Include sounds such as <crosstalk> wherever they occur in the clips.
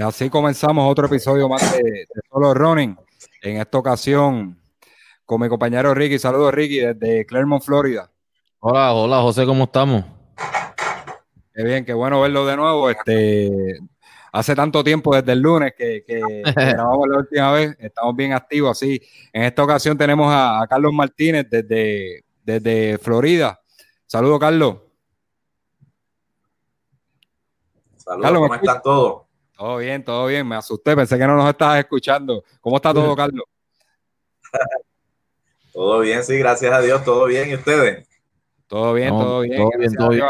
Y así comenzamos otro episodio más de, Solo Running. En esta ocasión con mi compañero Ricky. Saludos, Ricky, desde Claremont, Florida. Hola, hola, José, ¿cómo estamos? Qué bien, qué bueno verlo de nuevo. Este, hace tanto tiempo desde el lunes que, <laughs> grabamos la última vez. Estamos bien activos, así. En esta ocasión tenemos a, Carlos Martínez desde, desde Florida. Saludos, Carlos. Saludos, ¿cómo están todos? Todo bien, todo bien. Me asusté, pensé que no nos estabas escuchando. ¿Cómo está todo, <laughs> Carlos? todo bien, sí, gracias a Dios, todo bien. ¿Y ustedes? Todo bien, todo bien. Todo bien, todo bien.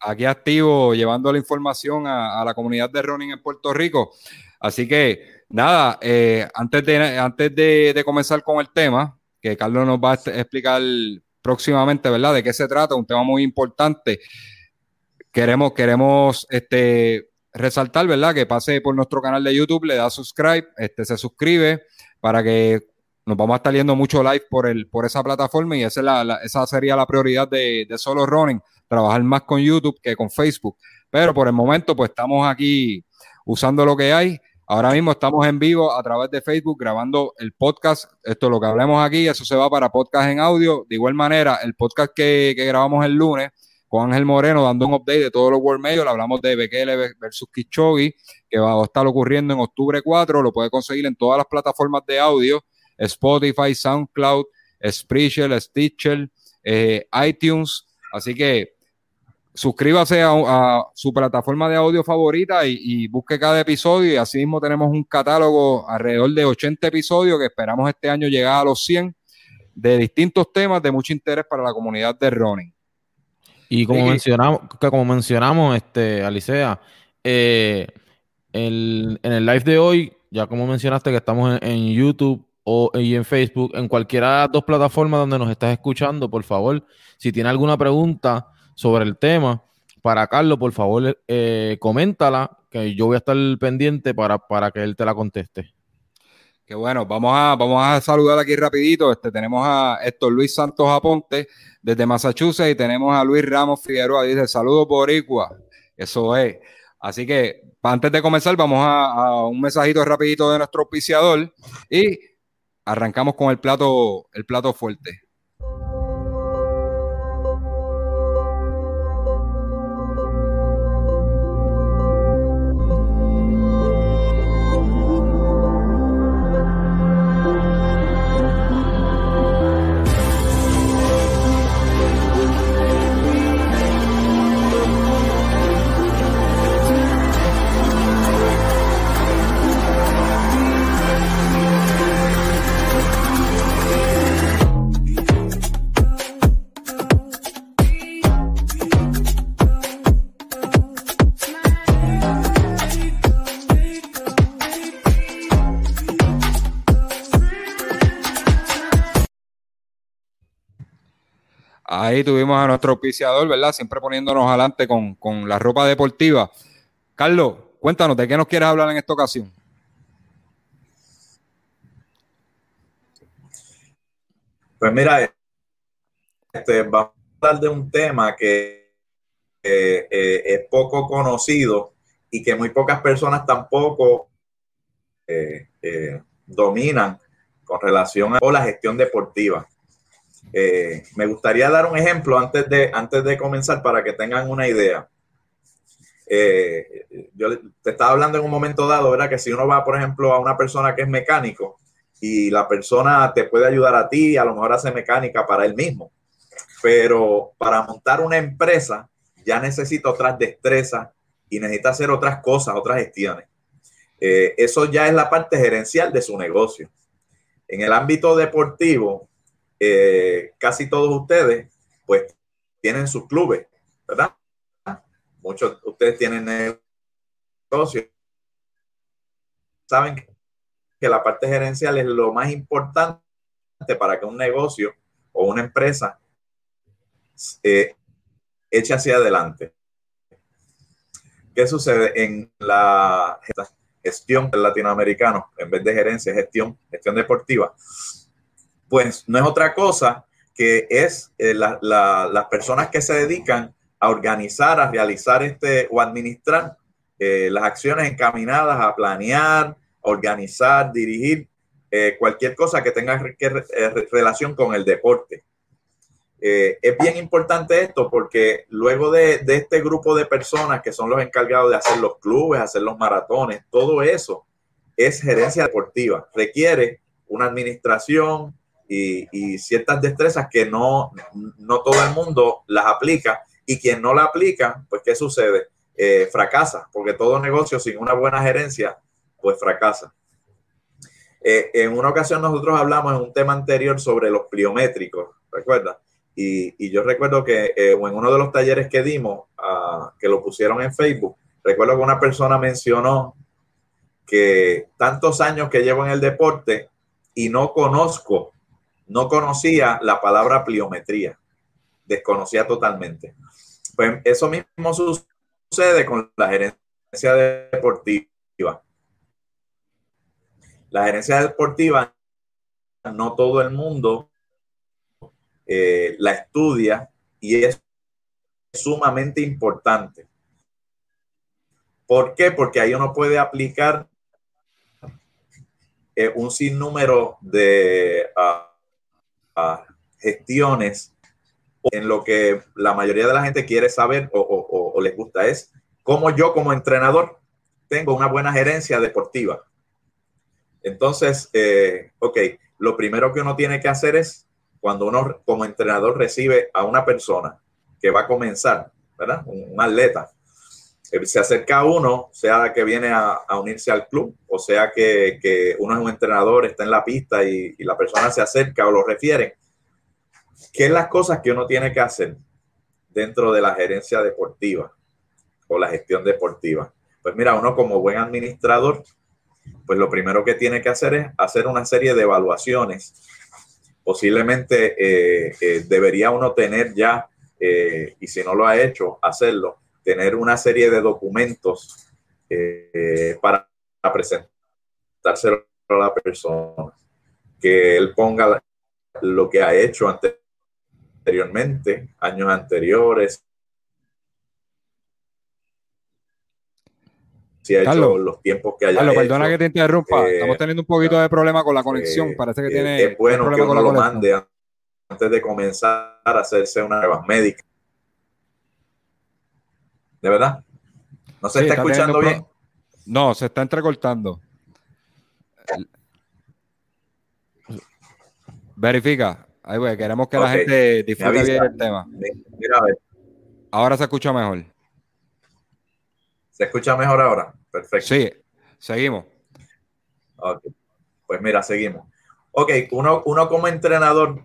Aquí activo, llevando la información a, la comunidad de running en Puerto Rico. Así que, nada, eh, antes, de, antes de, comenzar con el tema, que Carlos nos va a explicar próximamente, ¿verdad? De qué se trata, un tema muy importante. Queremos, queremos este, resaltar, ¿verdad? Que pase por nuestro canal de YouTube, le da subscribe, este, se suscribe para que nos vamos a estar yendo mucho live por, el, por esa plataforma y esa, la, esa sería la prioridad de, Solo Running, trabajar más con YouTube que con Facebook. Pero por el momento, pues estamos aquí usando lo que hay. Ahora mismo estamos en vivo a través de Facebook grabando el podcast. Esto es lo que hablemos aquí, eso se va para podcast en audio. De igual manera, el podcast que, que grabamos el lunes con Ángel Moreno dando un update de todos los World Majors. Hablamos de Bekele versus Kichogi, que va a estar ocurriendo en octubre 4. Lo puede conseguir en todas las plataformas de audio: Spotify, SoundCloud, Spreaker, Stitcher, eh, iTunes. Así que suscríbase a, su plataforma de audio favorita y, busque cada episodio. Y así mismo tenemos un catálogo alrededor de 80 episodios que esperamos este año llegar a los 100 de distintos temas de mucho interés para la comunidad de running. Y como mencionamos, como mencionamos, este, Alicea, eh, en el live de hoy, ya como mencionaste que estamos en, YouTube o, y en Facebook, en cualquiera de las dos plataformas donde nos estás escuchando, por favor, si tiene alguna pregunta sobre el tema para Carlos, por favor, eh, coméntala, que yo voy a estar pendiente para, para que él te la conteste. Qué bueno, vamos a, vamos a saludar aquí rapidito. Este, tenemos a Héctor Luis Santos Aponte desde Massachusetts y tenemos a Luis Ramos Figueroa. Dice, saludos Boricua. Eso es. Así que antes de comenzar, vamos a, a, un mensajito rapidito de nuestro auspiciador y arrancamos con el plato, el plato fuerte. Ahí tuvimos a nuestro auspiciador, ¿verdad? Siempre poniéndonos adelante con, la ropa deportiva. Carlos, cuéntanos, ¿de qué nos quieres hablar en esta ocasión? Pues mira, este, vamos a hablar de un tema que eh, es poco conocido y que muy pocas personas tampoco eh, eh, dominan con relación a la gestión deportiva. Eh, me gustaría dar un ejemplo antes de, antes de comenzar para que tengan una idea. Eh, yo te estaba hablando en un momento dado, ¿verdad? Que si uno va, por ejemplo, a una persona que es mecánico y la persona te puede ayudar a ti, a lo mejor hace mecánica para él mismo, pero para montar una empresa ya necesita otras destrezas y necesita hacer otras cosas, otras gestiones. Eh, eso ya es la parte gerencial de su negocio. En el ámbito deportivo, eh, casi todos ustedes pues tienen sus clubes ¿verdad? Muchos de ustedes tienen negocios. Saben que la parte gerencial es lo más importante para que un negocio o una empresa eh, eche hacia adelante. ¿Qué sucede en la gestión del latinoamericano? En vez de gerencia, gestión, gestión deportiva. Pues no es otra cosa que es eh, las personas que se dedican a organizar, a realizar este o administrar eh, las acciones encaminadas a planear, organizar, dirigir eh, cualquier cosa que tenga relación con el deporte. es bien importante esto porque luego de, de, este grupo de personas que son los encargados de hacer los clubes, hacer los maratones, todo eso es gerencia deportiva. Requiere una administración, y, ciertas destrezas que no, no todo el mundo las aplica y quien no la aplica, pues ¿qué sucede? Eh, fracasa, porque todo negocio sin una buena gerencia, pues fracasa. Eh, en una ocasión nosotros hablamos en un tema anterior sobre los pliométricos, ¿recuerda? Y, y, yo recuerdo que eh, en uno de los talleres que dimos, ah, que lo pusieron en Facebook, recuerdo que una persona mencionó que tantos años que llevo en el deporte y no conozco no conocía la palabra pliometría, desconocía totalmente. Pues eso mismo sucede con la gerencia deportiva. La gerencia deportiva, no todo el mundo eh, la estudia y es sumamente importante. ¿Por qué? Porque ahí uno puede aplicar eh, un sinnúmero de... Ah, gestiones en lo que la mayoría de la gente quiere saber o, les gusta es cómo yo como entrenador tengo una buena gerencia deportiva. Entonces, eh, ok, lo primero que uno tiene que hacer es cuando uno como entrenador recibe a una persona que va a comenzar, ¿verdad? Un, atleta, eh, se acerca a uno, sea que viene a, unirse al club, o sea que, uno es un entrenador, está en la pista y, y la persona se acerca o lo refiere ¿Qué es las cosas que uno tiene que hacer dentro de la gerencia deportiva o la gestión deportiva? Pues mira, uno como buen administrador, pues lo primero que tiene que hacer es hacer una serie de evaluaciones. Posiblemente eh, eh, debería uno tener ya, eh, y si no lo ha hecho, hacerlo, tener una serie de documentos para presentárselo a la persona, que él ponga lo que ha hecho anteriormente, años anteriores. Si ha hecho los tiempos que haya Carlos, perdona que te interrumpa. Eh, Estamos teniendo un poquito de problema con la conexión. Eh, Parece que tiene. Es bueno que uno lo mande antes de comenzar a hacerse una prueba médica. ¿De verdad? ¿No se está, escuchando bien? No, se está entrecortando. Verifica. Ahí, güey, queremos que la gente disfrute bien el tema. Mira, a ver. Ahora se escucha mejor. ¿Se escucha mejor ahora? Perfecto. Sí, seguimos. Ok. Pues mira, seguimos. Ok, uno, uno como entrenador,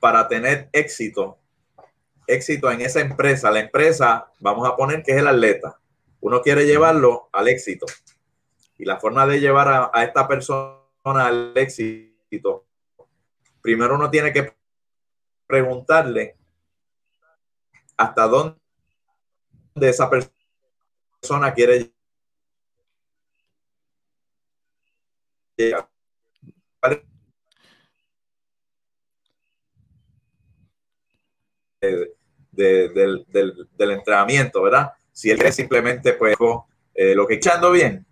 para tener éxito, éxito en esa empresa, la empresa, vamos a poner que es el atleta. Uno quiere llevarlo al éxito. Y la forma de llevar a, esta persona al éxito primero uno tiene que preguntarle hasta dónde esa persona quiere llegar. Del, entrenamiento, ¿verdad? Si él es simplemente, pues, eh, lo que echando bien.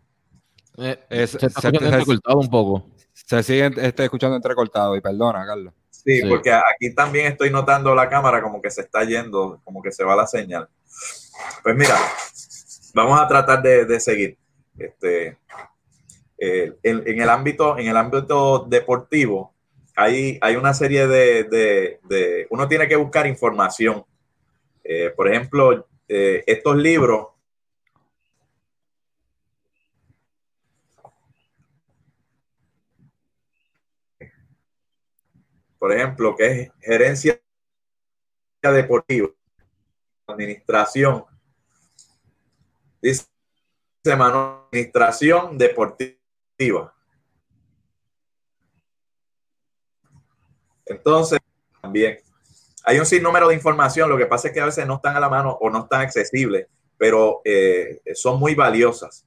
Eh, se, está se, un poco. Se sigue este, escuchando entrecortado y perdona, Carlos. Sí, porque aquí también estoy notando la cámara como que se está yendo, como que se va la señal. Pues mira, vamos a tratar de, seguir. Este, eh, en, el ámbito, en el ámbito deportivo, hay, hay una serie de, Uno tiene que buscar información. Eh, por ejemplo, eh, estos libros por ejemplo, que es gerencia deportiva. administración. Dice administración deportiva. Entonces, también hay un sinnúmero de información, lo que pasa es que a veces no están a la mano o no están accesibles, pero eh, son muy valiosas.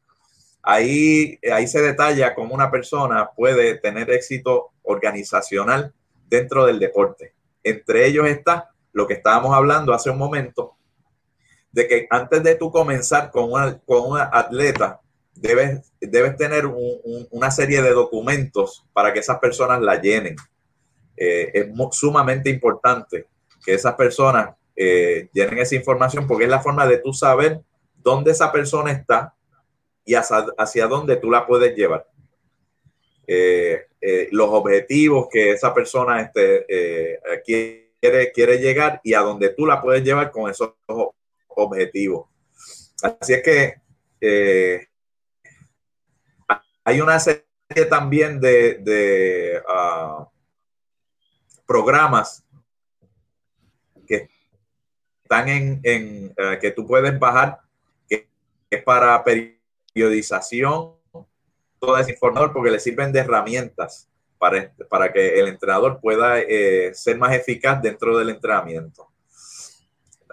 Ahí, ahí se detalla cómo una persona puede tener éxito organizacional dentro del deporte. Entre ellos está lo que estábamos hablando hace un momento, de que antes de tú comenzar con una, con una atleta, debes, debes tener una serie de documentos para que esas personas la llenen. Eh, es sumamente importante que esas personas eh, esa información porque es la forma de tú saber dónde esa persona está y hacia, dónde tú la puedes llevar. Eh, los objetivos que esa persona este, quiere, quiere llegar y a dónde tú la puedes llevar con esos objetivos. Así es que hay una serie también de, ah, programas están en, eh, que tú puedes bajar, que, es para periodización, todo ese informador, porque le sirven de herramientas para, para que el entrenador pueda eh, ser más eficaz dentro del entrenamiento.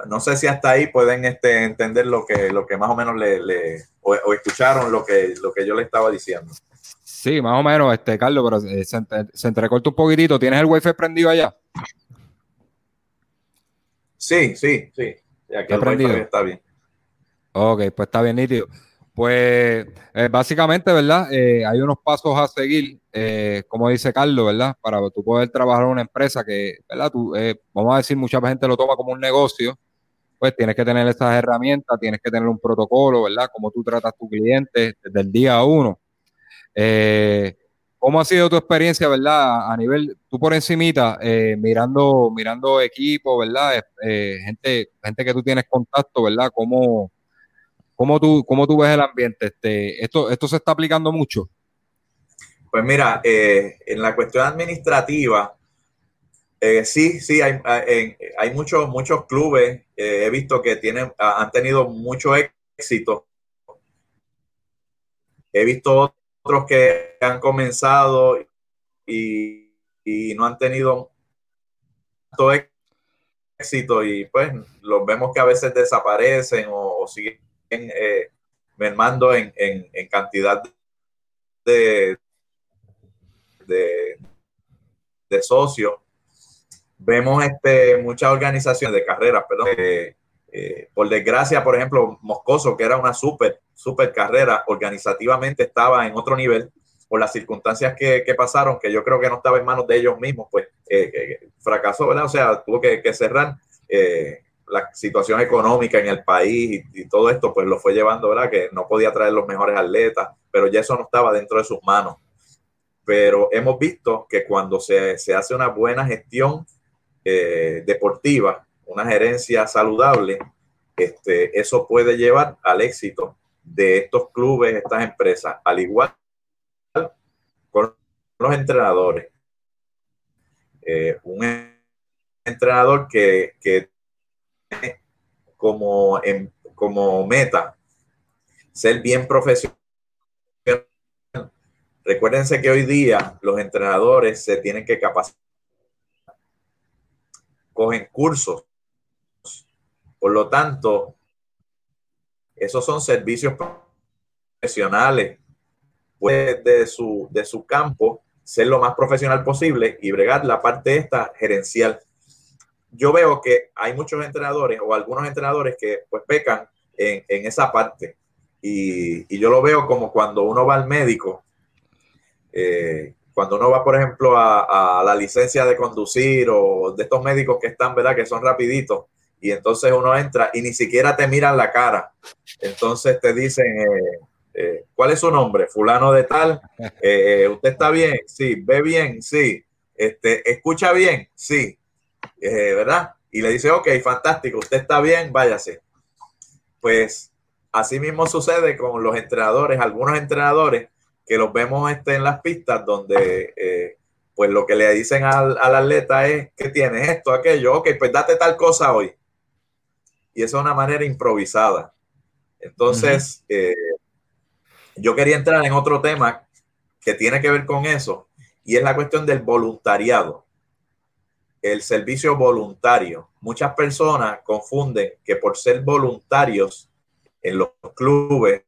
No sé si hasta ahí pueden este, entender lo que, lo que más o menos le, o, escucharon lo que, lo que yo le estaba diciendo. Sí, más o menos, este, Carlos, pero eh, se, se, entrecorta un poquitito. ¿Tienes el wifi prendido allá? Sí, sí, sí. ¿Está prendido? está bien. Ok, pues está bien nítido. Pues eh, básicamente, ¿verdad? Eh, hay unos pasos a seguir, como dice Carlos, ¿verdad? Para tú poder trabajar en una empresa que, ¿verdad? Tú, vamos a decir, mucha gente lo toma como un negocio, pues tienes que tener esas herramientas, tienes que tener un protocolo, ¿verdad? Cómo tú tratas a tu cliente desde el día uno. Eh, ¿Cómo ha sido tu experiencia, verdad? A nivel, tú por encimita, eh, mirando, mirando equipo, ¿verdad? Eh, gente, gente que tú tienes contacto, ¿verdad? ¿Cómo, cómo, tú, cómo tú ves el ambiente? Este, esto, ¿Esto se está aplicando mucho? Pues mira, en la cuestión administrativa, sí, sí, hay, hay, muchos, muchos clubes, he visto que tienen, han tenido mucho éxito. He visto otros que han comenzado y, no han tenido todo éxito y pues los vemos que a veces desaparecen o, siguen eh, mermando en, cantidad de, socios. Vemos este, muchas organizaciones de carreras, perdón, eh, eh, por desgracia, por ejemplo, Moscoso, que era una súper, súper carrera, organizativamente estaba en otro nivel por las circunstancias que, pasaron, que yo creo que no estaba en manos de ellos mismos, pues eh, eh, fracasó, ¿verdad? O sea, tuvo que, cerrar. la situación económica en el país y, todo esto, pues lo fue llevando, ¿verdad? Que no podía traer los mejores atletas, pero ya eso no estaba dentro de sus manos. Pero hemos visto que cuando se, se hace una buena gestión deportiva, una gerencia saludable, este, eso puede llevar al éxito de estos clubes, estas empresas, al igual con los entrenadores. Eh, un entrenador que, que tiene como, como meta ser bien profesional. Recuérdense que hoy día los entrenadores se tienen que capacitar, cogen cursos por lo tanto, esos son servicios profesionales. Puede de su, de su campo ser lo más profesional posible y bregar la parte esta gerencial. Yo veo que hay muchos entrenadores o algunos entrenadores que pues pecan en, esa parte. Y, yo lo veo como cuando uno va al médico, eh, cuando uno va, por ejemplo, a, a, la licencia de conducir o de estos médicos que están, ¿verdad? Que son rapiditos y entonces uno entra y ni siquiera te miran la cara. Entonces te dicen, eh, eh, ¿cuál es su nombre? Fulano de tal. <laughs> Eh, ¿Usted está bien? Sí. ¿Ve bien? Sí. Este, ¿Escucha bien? Sí. ¿Verdad? Y le dice, ok, fantástico, usted está bien, váyase. Pues así mismo sucede con los entrenadores, algunos entrenadores que los vemos este, en las pistas donde pues lo que le dicen al, al, atleta es que tienes esto, aquello, ok, pues date tal cosa hoy y eso es una manera improvisada. Entonces, eh, yo quería entrar en otro tema que tiene que ver con eso, y es la cuestión del voluntariado, el servicio voluntario. Muchas personas confunden que por ser voluntarios en los clubes,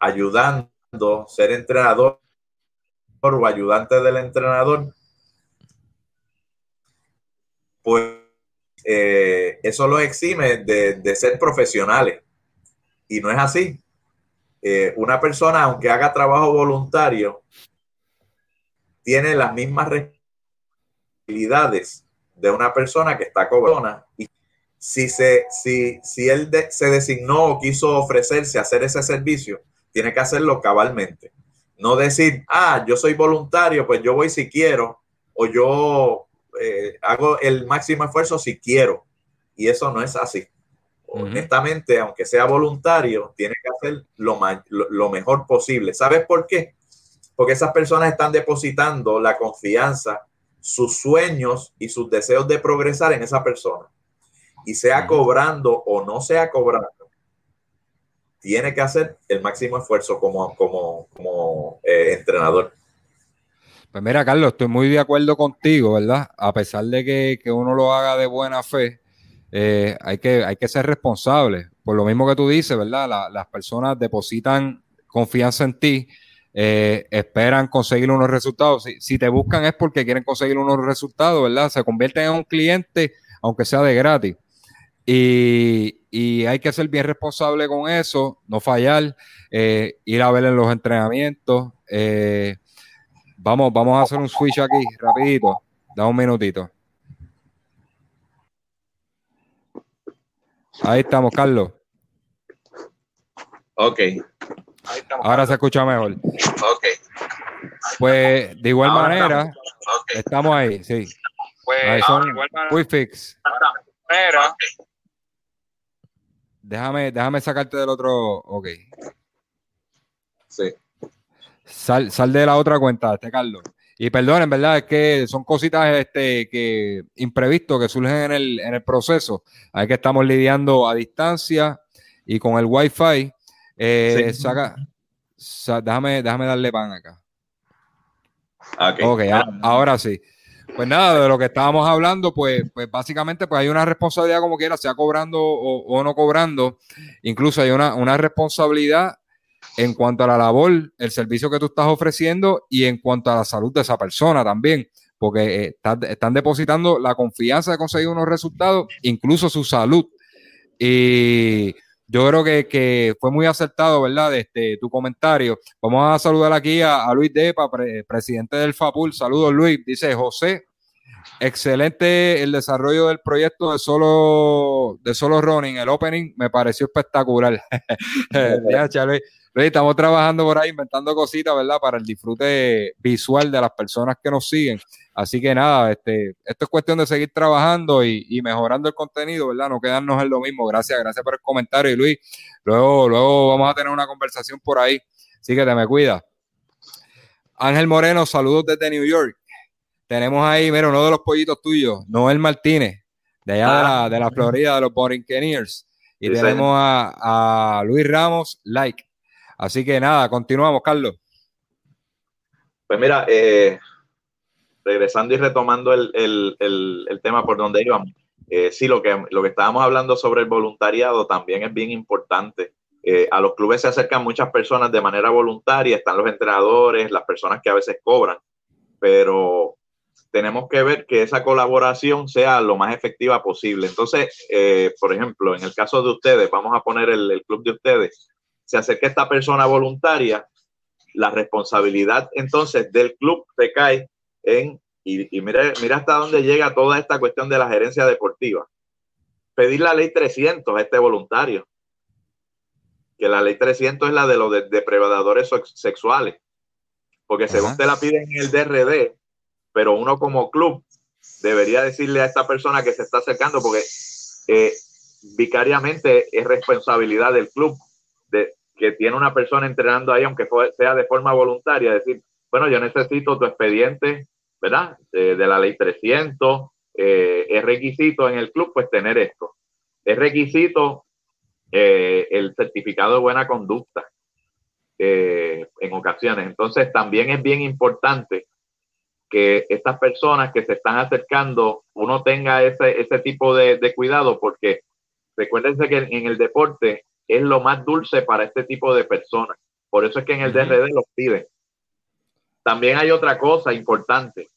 ayudando, ser entrenador o ayudante del entrenador, pues eh, eso lo exime de, ser profesionales. Y no es así. Eh, una persona, aunque haga trabajo voluntario, tiene las mismas responsabilidades de una persona que está cobrona. Y si, se, si, si él se designó o quiso ofrecerse a hacer ese servicio, tiene que hacerlo cabalmente. No decir, ah, yo soy voluntario, pues yo voy si quiero, o yo eh, hago el máximo esfuerzo si quiero. Y eso no es así. Honestamente, aunque sea voluntario, tiene que hacer lo, lo, mejor posible. ¿Sabes por qué? Porque esas personas están depositando la confianza, sus sueños y sus deseos de progresar en esa persona. Y sea cobrando o no sea cobrando, tiene que hacer el máximo esfuerzo como, como, como eh, entrenador. Pues mira, Carlos, estoy muy de acuerdo contigo, ¿verdad? A pesar de que, uno lo haga de buena fe, eh, hay, que, hay que ser responsable. Por lo mismo que tú dices, ¿verdad? las personas depositan confianza en ti, eh, esperan conseguir unos resultados. Si, te buscan es porque quieren conseguir unos resultados, ¿verdad? Se convierten en un cliente, aunque sea de gratis. Y, hay que ser bien responsable con eso, no fallar, eh, ir a ver en los entrenamientos. Vamos, vamos a hacer un switch aquí, rapidito. Da un minutito. Ahí estamos, Carlos. Ok. Ahora se escucha mejor. Ok. Pues de igual manera, estamos. ahí, sí. Pues, ahí son igual fix. Déjame, déjame sacarte del otro. Ok. Sí. Sal, sal de la otra cuenta, este Carlos. Y perdonen, ¿verdad? Es que son cositas este, que imprevistos que surgen en el, en el proceso. Hay que estamos lidiando a distancia y con el Wi-Fi. Eh, saca, déjame, déjame darle pan acá. Ok, ahora sí. Pues nada, de lo que estábamos hablando, pues, pues básicamente pues hay una responsabilidad como quiera, sea cobrando o, o no cobrando. Incluso hay una, una responsabilidad en cuanto a la labor, el servicio que tú estás ofreciendo y en cuanto a la salud de esa persona también, porque eh, están depositando la confianza de conseguir unos resultados, incluso su salud. Y yo creo que, fue muy acertado, ¿verdad? Este, tu comentario. Vamos a saludar aquí a, Luis Depa, presidente del FAPUL. Saludos, Luis. Dice José, excelente el desarrollo del proyecto de solo, de solo running. El opening me pareció espectacular. <laughs> estamos trabajando por ahí, inventando cositas, ¿verdad? Para el disfrute visual de las personas que nos siguen. Así que nada, este, esto es cuestión de seguir trabajando y, mejorando el contenido, ¿verdad? No quedarnos en lo mismo. Gracias, gracias por el comentario, y Luis. Luego, luego vamos a tener una conversación por ahí. Así que te me cuida. Ángel Moreno, saludos desde New York. Tenemos ahí, mira, uno de los pollitos tuyos, Noel Martínez, de allá de, la, ah. Florida, de los Borinqueniers. Y tenemos a, a Luis Ramos, like. Así que nada, continuamos, Carlos. Pues mira, eh, regresando y retomando el, tema por donde íbamos, eh, sí, lo que, lo que estábamos hablando sobre el voluntariado también es bien importante. Eh, a los clubes se acercan muchas personas de manera voluntaria, están los entrenadores, las personas que a veces cobran, pero tenemos que ver que esa colaboración sea lo más efectiva posible. Entonces, por ejemplo, en el caso de ustedes, vamos a poner el club de ustedes, se acerca esta persona voluntaria, la responsabilidad entonces del club recae en, y, mira, mira hasta dónde llega toda esta cuestión de la gerencia deportiva. Pedir la ley 300 a este voluntario, que la ley 300 es la de los depredadores sexuales, porque según te la piden en el DRD, pero uno como club debería decirle a esta persona que se está acercando, porque eh, vicariamente es responsabilidad del club de, que tiene una persona entrenando ahí, aunque sea de forma voluntaria, decir, bueno, yo necesito tu expediente, ¿verdad? De, la ley 300, eh, es requisito en el club, pues tener esto. es requisito eh, el certificado de buena conducta en ocasiones. Entonces, también es bien importante que estas personas que se están acercando, uno tenga ese, ese tipo de, cuidado, porque recuérdense que en el deporte es lo más dulce para este tipo de personas. Por eso es que en el DRD los piden. También hay otra cosa importante.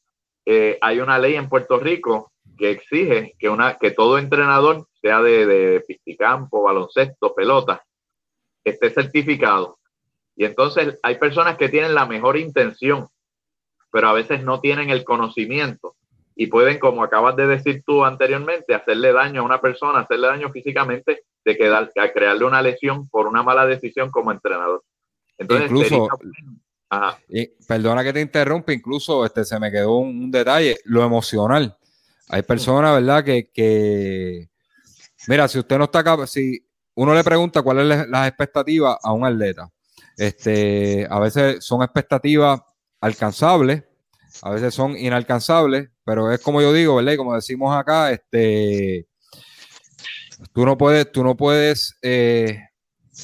Eh, hay una ley en Puerto Rico que exige que, una, que todo entrenador, sea de, de pisticampo, baloncesto, pelota, esté certificado. Y entonces hay personas que tienen la mejor intención, pero a veces no tienen el conocimiento y pueden, como acabas de decir tú anteriormente, hacerle daño a una persona, hacerle daño físicamente, de quedar, a crearle una lesión por una mala decisión como entrenador. Entonces, incluso, perdona que te interrumpa, incluso este, se me quedó un detalle, lo emocional. Hay personas, ¿verdad? Que, mira, si usted no está acá, si uno le pregunta cuáles son las expectativas a un atleta, este, a veces son expectativas alcanzables, a veces son inalcanzables, pero es como yo digo, ¿verdad? Y como decimos acá, este, tú no puedes, tú no puedes eh,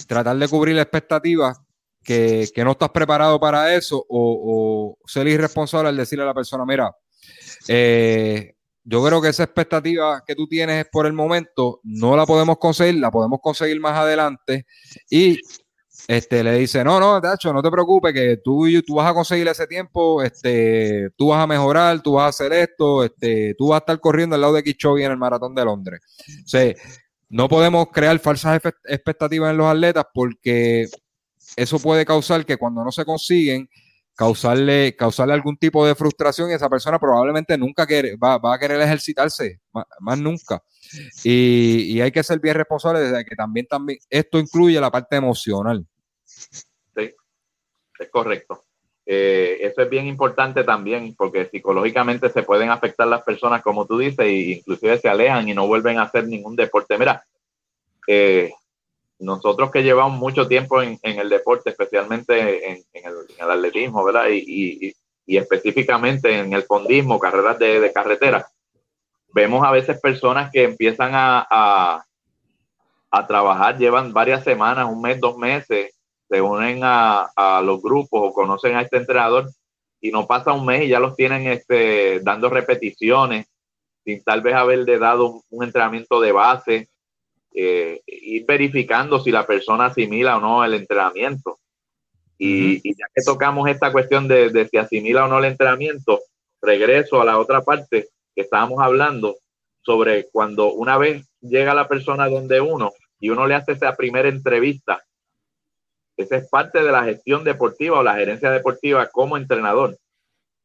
tratar de cubrir la expectativa que, no estás preparado para eso o, o, ser irresponsable al decirle a la persona, mira, eh, yo creo que esa expectativa que tú tienes por el momento no la podemos conseguir, la podemos conseguir más adelante. Y este, le dice, no, no, Tacho, no te preocupes, que tú, tú vas a conseguir ese tiempo, este, tú vas a mejorar, tú vas a hacer esto, este, tú vas a estar corriendo al lado de Kichogi en el Maratón de Londres. No podemos crear falsas expectativas en los atletas porque eso puede causar que cuando no se consiguen, causarle, causarle algún tipo de frustración y esa persona probablemente nunca quiere, va, a querer ejercitarse, más, nunca. Y, hay que ser bien responsable de que también, también esto incluye la parte emocional. Sí, es correcto. Eh, eso es bien importante también porque psicológicamente se pueden afectar las personas, como tú dices, e inclusive se alejan y no vuelven a hacer ningún deporte. Mira, eh, nosotros que llevamos mucho tiempo en, el deporte, especialmente en, el, atletismo, ¿verdad? Y, específicamente en el fondismo, carreras de, carretera, vemos a veces personas que empiezan a, a, trabajar, llevan varias semanas, un mes, dos meses, se unen a, los grupos o conocen a este entrenador y no pasa un mes y ya los tienen este, dando repeticiones sin tal vez haberle dado un entrenamiento de base eh, ir verificando si la persona asimila o no el entrenamiento. Y, ya que tocamos esta cuestión de, si asimila o no el entrenamiento, regreso a la otra parte que estábamos hablando sobre cuando una vez llega la persona donde uno y uno le hace esa primera entrevista. Esa es parte de la gestión deportiva o la gerencia deportiva como entrenador.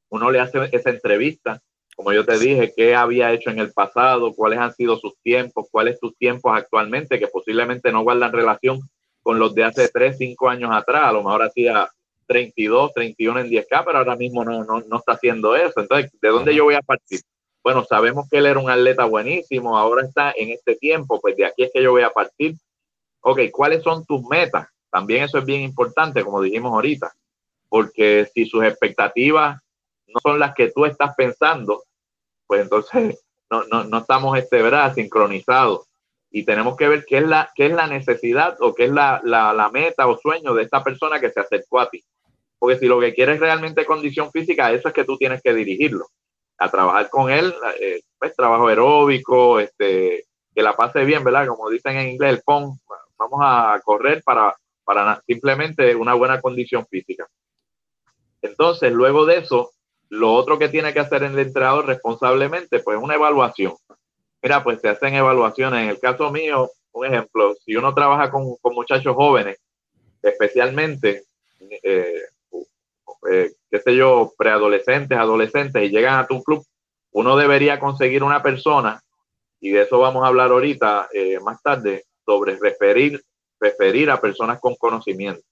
Uno le hace esa entrevista como yo te dije, qué había hecho en el pasado, cuáles han sido sus tiempos, cuáles sus tiempos actualmente, que posiblemente no guardan relación con los de hace 3, 5 años atrás, a lo mejor hacía 32, 31 en 10K, pero ahora mismo no, no, no está haciendo eso. Entonces, ¿de dónde yo voy a partir? Bueno, sabemos que él era un atleta buenísimo, ahora está en este tiempo, pues de aquí es que yo voy a partir. Ok, ¿cuáles son tus metas? También eso es bien importante, como dijimos ahorita, porque si sus expectativas no son las que tú estás pensando, pues entonces <laughs> no, no, no estamos este, ¿verdad? sincronizados. Y tenemos que ver qué es la, qué es la necesidad o qué es la, la, meta o sueño de esta persona que se acercó a ti. Porque si lo que quieres realmente condición física, eso es que tú tienes que dirigirlo. A trabajar con él, eh, pues trabajo aeróbico, este, que la pase bien, ¿verdad? Como dicen en inglés, el PON, vamos a correr para, simplemente una buena condición física. Entonces, luego de eso, lo otro que tiene que hacer el entrenador responsablemente, pues una evaluación. Mira, pues se hacen evaluaciones. En el caso mío, un ejemplo, si uno trabaja con, muchachos jóvenes, especialmente, eh, eh, qué sé yo, preadolescentes, adolescentes, y llegan a tu club, uno debería conseguir una persona, y de eso vamos a hablar ahorita eh, más tarde, sobre referir, referir a personas con conocimiento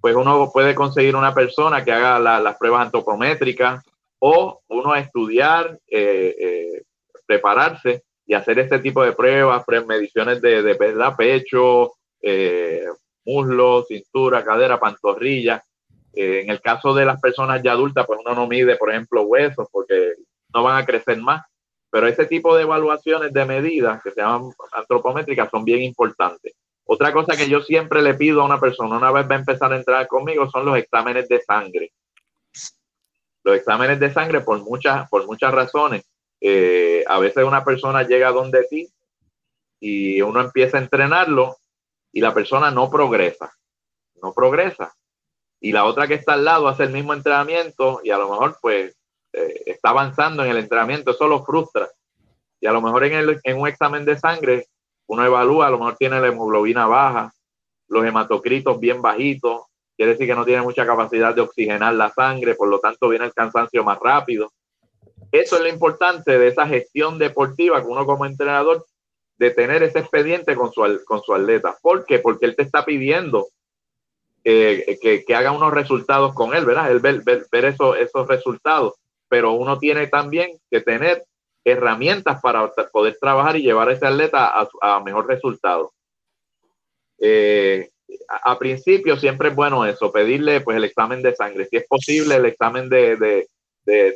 pues uno puede conseguir una persona que haga las pruebas antropométricas o uno estudiar, eh, eh, prepararse y hacer este tipo de pruebas, mediciones de, de pecho, eh, muslo, cintura, cadera, pantorrilla. en el caso de las personas ya adultas, pues uno no mide, por ejemplo, huesos porque no van a crecer más. Pero ese tipo de evaluaciones de medidas que se llaman antropométricas son bien importantes. Otra cosa que yo siempre le pido a una persona una vez va a empezar a entrar conmigo son los exámenes de sangre. Los exámenes de sangre por muchas, por muchas razones. Eh, a veces una persona llega donde ti y uno empieza a entrenarlo y la persona no progresa, no progresa. Y la otra que está al lado hace el mismo entrenamiento y a lo mejor pues eh, está avanzando en el entrenamiento, eso lo frustra. Y a lo mejor en, el, en un examen de sangre uno evalúa, a lo mejor tiene la hemoglobina baja, los hematocritos bien bajitos, quiere decir que no tiene mucha capacidad de oxigenar la sangre, por lo tanto viene el cansancio más rápido. Eso es lo importante de esa gestión deportiva que uno como entrenador de tener ese expediente con su, con su atleta. ¿Por qué? Porque él te está pidiendo eh, que, haga unos resultados con él, ¿verdad? Él ver, ver, esos resultados. Pero uno tiene también que tener herramientas para poder trabajar y llevar a ese atleta a, mejor resultado. Eh, a, principio siempre es bueno eso, pedirle pues el examen de sangre, si es posible el examen de,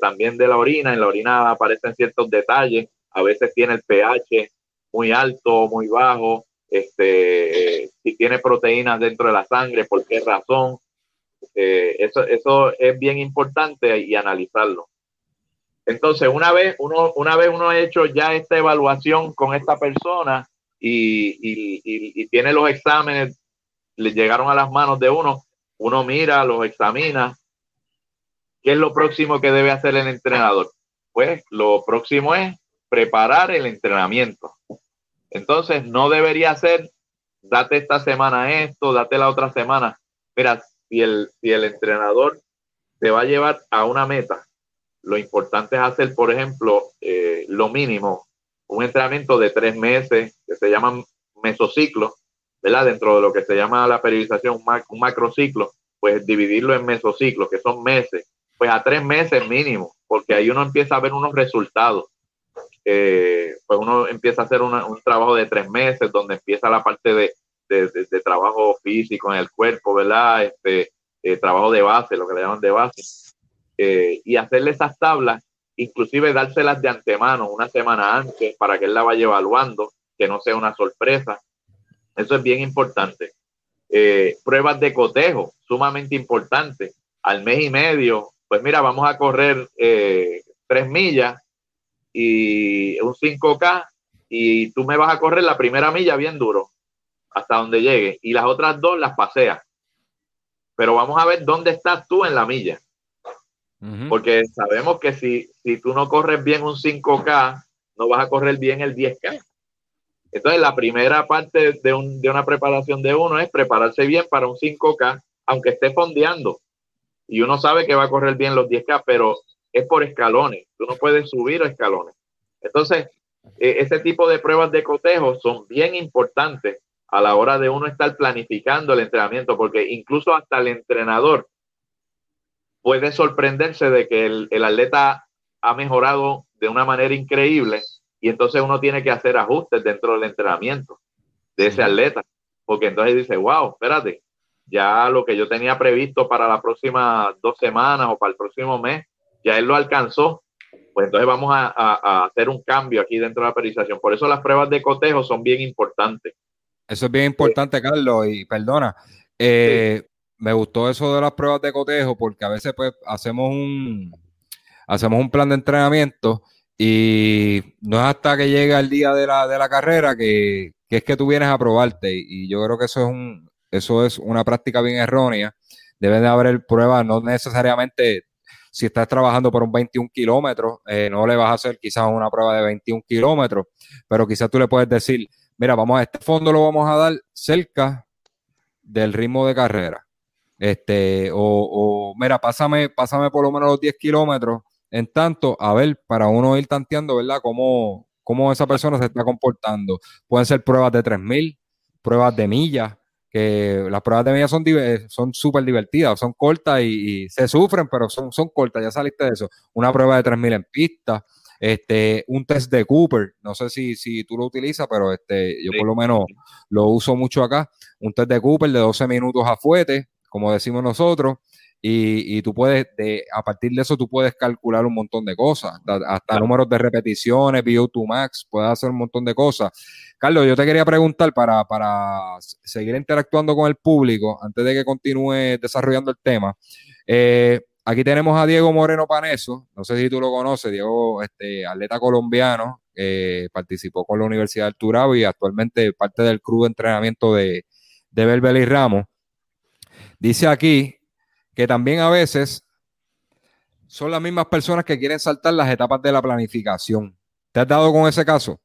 también de la orina, en la orina aparecen ciertos detalles, a veces tiene el pH muy alto, muy bajo, este, si tiene proteínas dentro de la sangre, por qué razón, eh, eso, eso es bien importante y analizarlo. Entonces, una vez uno, una vez uno ha hecho ya esta evaluación con esta persona y, tiene los exámenes, le llegaron a las manos de uno, uno mira, los examina. ¿Qué es lo próximo que debe hacer el entrenador? Pues lo próximo es preparar el entrenamiento. Entonces, no debería ser, date esta semana esto, date la otra semana. Mira, si el, si el entrenador te va a llevar a una meta lo importante es hacer, por ejemplo, eh, lo mínimo, un entrenamiento de tres meses, que se llaman mesociclos, ¿verdad? Dentro de lo que se llama la periodización, un, macrociclo, pues dividirlo en mesociclos, que son meses, pues a tres meses mínimo, porque ahí uno empieza a ver unos resultados. Eh, pues uno empieza a hacer un trabajo de tres meses, donde empieza la parte de, de, trabajo físico en el cuerpo, ¿verdad? Este, eh, trabajo de base, lo que le llaman de base eh, y hacerle esas tablas, inclusive dárselas de antemano una semana antes para que él la vaya evaluando, que no sea una sorpresa. Eso es bien importante. Eh, pruebas de cotejo, sumamente importante. Al mes y medio, pues mira, vamos a correr eh, tres millas y un 5K y tú me vas a correr la primera milla bien duro hasta donde llegue y las otras dos las paseas. Pero vamos a ver dónde estás tú en la milla. Porque sabemos que si, si tú no corres bien un 5K, no vas a correr bien el 10K. Entonces, la primera parte de, un, de una preparación de uno es prepararse bien para un 5K, aunque esté fondeando. Y uno sabe que va a correr bien los 10K, pero es por escalones. Tú no puedes subir escalones. Entonces, e, ese tipo de pruebas de cotejo son bien importantes a la hora de uno estar planificando el entrenamiento, porque incluso hasta el entrenador puede sorprenderse de que el, atleta ha mejorado de una manera increíble y entonces uno tiene que hacer ajustes dentro del entrenamiento de ese atleta, porque entonces dice, wow, espérate, ya lo que yo tenía previsto para las próximas dos semanas o para el próximo mes, ya él lo alcanzó, pues entonces vamos a, hacer un cambio aquí dentro de la periodización. Por eso las pruebas de cotejo son bien importantes. Eso es bien importante, Carlos, y perdona. Eh, me gustó eso de las pruebas de cotejo porque a veces pues hacemos un, hacemos un plan de entrenamiento y no es hasta que llega el día de la, de la carrera que, es que tú vienes a probarte y yo creo que eso es, un, eso es una práctica bien errónea. Deben de haber pruebas, no necesariamente si estás trabajando por un 21 kilómetros, eh, no le vas a hacer quizás una prueba de 21 kilómetros, pero quizás tú le puedes decir, mira, vamos a este fondo lo vamos a dar cerca del ritmo de carrera. Este, o, mira, pásame, pásame por lo menos los 10 kilómetros en tanto, a ver, para uno ir tanteando, ¿verdad? Cómo, cómo esa persona se está comportando. Pueden ser pruebas de 3000, pruebas de millas, que las pruebas de millas son son súper divertidas, son cortas y, se sufren, pero son, son cortas, ya saliste de eso. Una prueba de 3000 en pista, este, un test de Cooper, no sé si, si tú lo utilizas, pero este, yo por lo menos lo uso mucho acá, un test de Cooper de 12 minutos a fuete, como decimos nosotros, y, tú puedes, de, a partir de eso, tú puedes calcular un montón de cosas, hasta, números de repeticiones, VO2 Max, puedes hacer un montón de cosas. Carlos, yo te quería preguntar para, para seguir interactuando con el público, antes de que continúe desarrollando el tema. Eh, aquí tenemos a Diego Moreno Paneso, no sé si tú lo conoces, Diego, este, atleta colombiano, participó con la Universidad del Turabo y actualmente parte del club de entrenamiento de, de y Ramos. Dice aquí que también a veces son las mismas personas que quieren saltar las etapas de la planificación. ¿Te has dado con ese caso?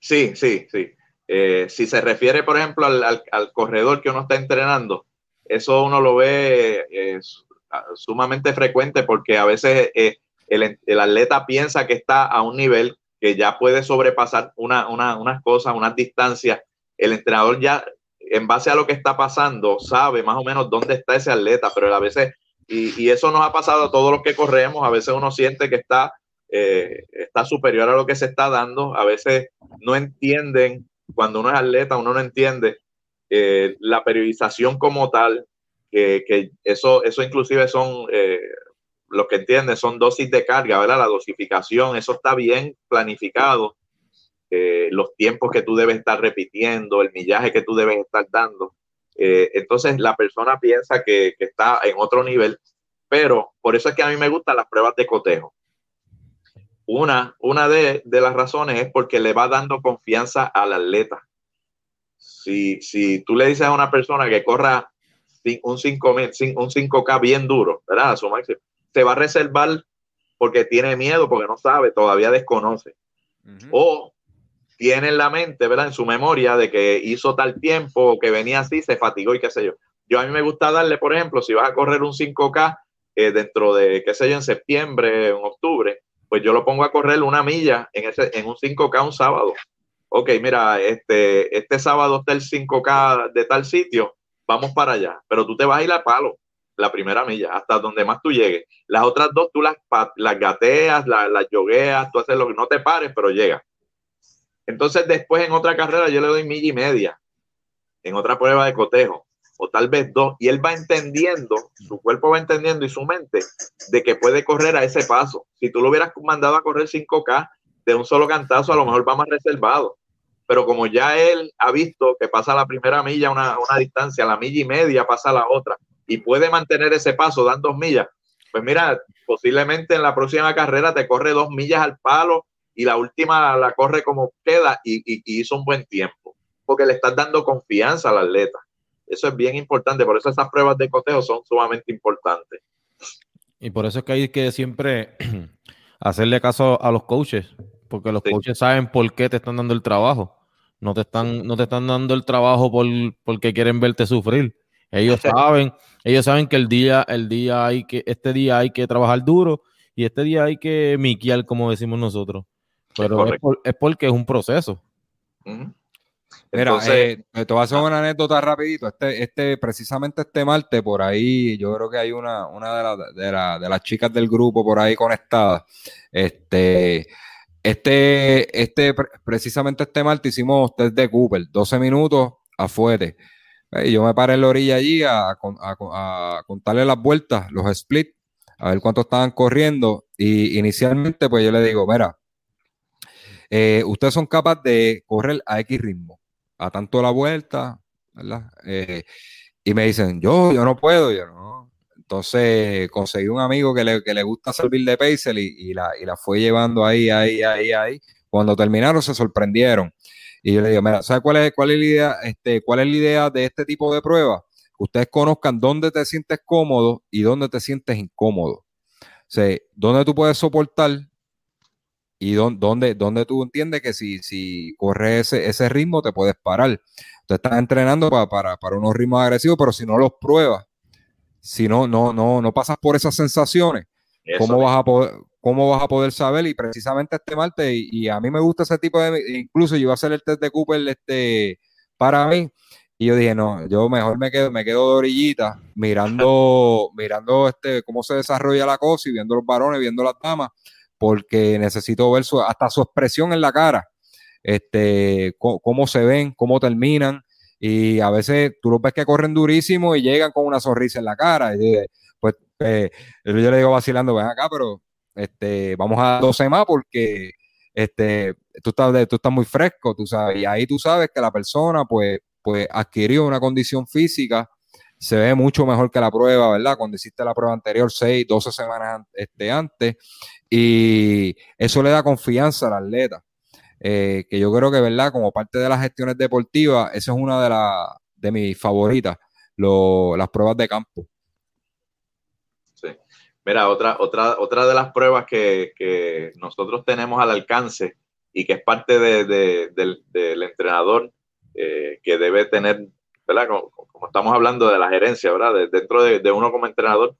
Sí, sí, sí. Eh, si se refiere, por ejemplo, al, corredor que uno está entrenando, eso uno lo ve eh, sumamente frecuente porque a veces eh, el, atleta piensa que está a un nivel que ya puede sobrepasar una, unas cosas, unas distancias. El entrenador ya en base a lo que está pasando, sabe más o menos dónde está ese atleta, pero a veces, y, eso nos ha pasado a todos los que corremos, a veces uno siente que está, eh, está superior a lo que se está dando, a veces no entienden, cuando uno es atleta, uno no entiende eh, la periodización como tal, que, eso, eso inclusive son, eh, lo que entienden son dosis de carga, ¿verdad? La dosificación, eso está bien planificado eh, los tiempos que tú debes estar repitiendo, el millaje que tú debes estar dando. Eh, entonces la persona piensa que, está en otro nivel, pero por eso es que a mí me gustan las pruebas de cotejo. Una, una de, las razones es porque le va dando confianza al atleta. Si, si tú le dices a una persona que corra un, 5, un 5K bien duro, ¿verdad? se va a reservar porque tiene miedo, porque no sabe, todavía desconoce. O tiene en la mente, ¿verdad? En su memoria de que hizo tal tiempo, que venía así, se fatigó y qué sé yo. Yo a mí me gusta darle, por ejemplo, si vas a correr un 5K eh, dentro de, qué sé yo, en septiembre, en octubre, pues yo lo pongo a correr una milla en, ese, en un 5K un sábado. Ok, mira, este, este sábado está el 5K de tal sitio, vamos para allá, pero tú te vas a ir al palo, la primera milla, hasta donde más tú llegues. Las otras dos tú las, las gateas, las, las yogueas, tú haces lo que no te pares, pero llega. Entonces después en otra carrera yo le doy milla y media, en otra prueba de cotejo, o tal vez dos, y él va entendiendo, su cuerpo va entendiendo y su mente de que puede correr a ese paso. Si tú lo hubieras mandado a correr 5K de un solo cantazo, a lo mejor va más reservado. Pero como ya él ha visto que pasa la primera milla una, una distancia, la milla y media pasa la otra, y puede mantener ese paso, dan dos millas, pues mira, posiblemente en la próxima carrera te corre dos millas al palo y la última la corre como queda y, hizo un buen tiempo, porque le estás dando confianza al atleta. Eso es bien importante, por eso esas pruebas de cotejo son sumamente importantes. Y por eso es que hay que siempre <clears throat> hacerle caso a los coaches, porque los coaches saben por qué te están dando el trabajo. No te están, no te están dando el trabajo por, porque quieren verte sufrir. Ellos <laughs> saben, ellos saben que el día, el día hay que, este día hay que trabajar duro y este día hay que miquiar, como decimos nosotros. Pero es, porque es un proceso. Mira, eh, te voy a hacer una anécdota rapidito. Este, este, precisamente este martes, por ahí, yo creo que hay una, una de, de, las chicas del grupo por ahí conectada. Este, este, este, precisamente este martes hicimos test de Cooper, 12 minutos afuera. Y yo me paré en la orilla allí a, a, contarle las vueltas, los splits, a ver cuánto estaban corriendo. Y inicialmente, pues yo le digo, mira, eh, ustedes son capaces de correr a X ritmo, a tanto la vuelta, ¿verdad? Eh, y me dicen, yo, yo no puedo, yo. Entonces conseguí un amigo que le, que le gusta servir de pacer y, la, y la fue llevando ahí, ahí, ahí, ahí. Cuando terminaron se sorprendieron. Y yo le digo, mira, ¿sabes cuál es, cuál es la idea? Este, ¿Cuál es la idea de este tipo de pruebas? ustedes conozcan dónde te sientes cómodo y dónde te sientes incómodo. O sea, dónde tú puedes soportar y dónde, dónde tú entiendes que si, si corres ese, ritmo te puedes parar. Tú estás entrenando para, para, unos ritmos agresivos, pero si no los pruebas, si no, no, no, no pasas por esas sensaciones, ¿cómo vas, a poder, ¿cómo vas a poder saber? Y precisamente este martes, y, a mí me gusta ese tipo de, incluso yo iba a hacer el test de Cooper este, para mí, y yo dije, no, yo mejor me quedo, me quedo de orillita, mirando, <laughs> mirando este, cómo se desarrolla la cosa y viendo los varones, viendo las damas, porque necesito ver su, hasta su expresión en la cara, este, cómo se ven, cómo terminan, y a veces tú los ves que corren durísimo y llegan con una sonrisa en la cara. Y pues eh, yo le digo vacilando, ven acá, pero este, vamos a 12 más porque este, tú, estás, tú estás muy fresco, tú sabes, y ahí tú sabes que la persona pues, pues adquirió una condición física, se ve mucho mejor que la prueba, ¿verdad? Cuando hiciste la prueba anterior, 6, 12 semanas este, antes, y eso le da confianza al atleta. Eh, que yo creo que, ¿verdad? Como parte de las gestiones deportivas, esa es una de, las de mis favoritas, las pruebas de campo. Sí. Mira, otra, otra, otra de las pruebas que, nosotros tenemos al alcance y que es parte del, entrenador eh, que debe tener, Como, estamos hablando de la gerencia, ¿verdad? dentro de, uno como entrenador,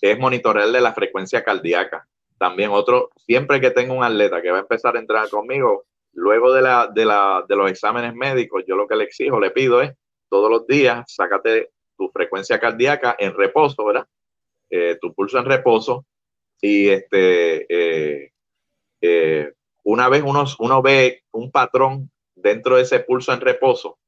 es monitorearle la frecuencia cardíaca. También otro, siempre que tengo un atleta que va a empezar a entrenar conmigo, Luego de, la, de, la, de los exámenes médicos, yo lo que le exijo, le pido es todos los días, sácate tu frecuencia cardíaca en reposo, ¿verdad? Eh, tu pulso en reposo. Y este, eh, eh, una vez uno, uno ve un patrón dentro de ese pulso en reposo,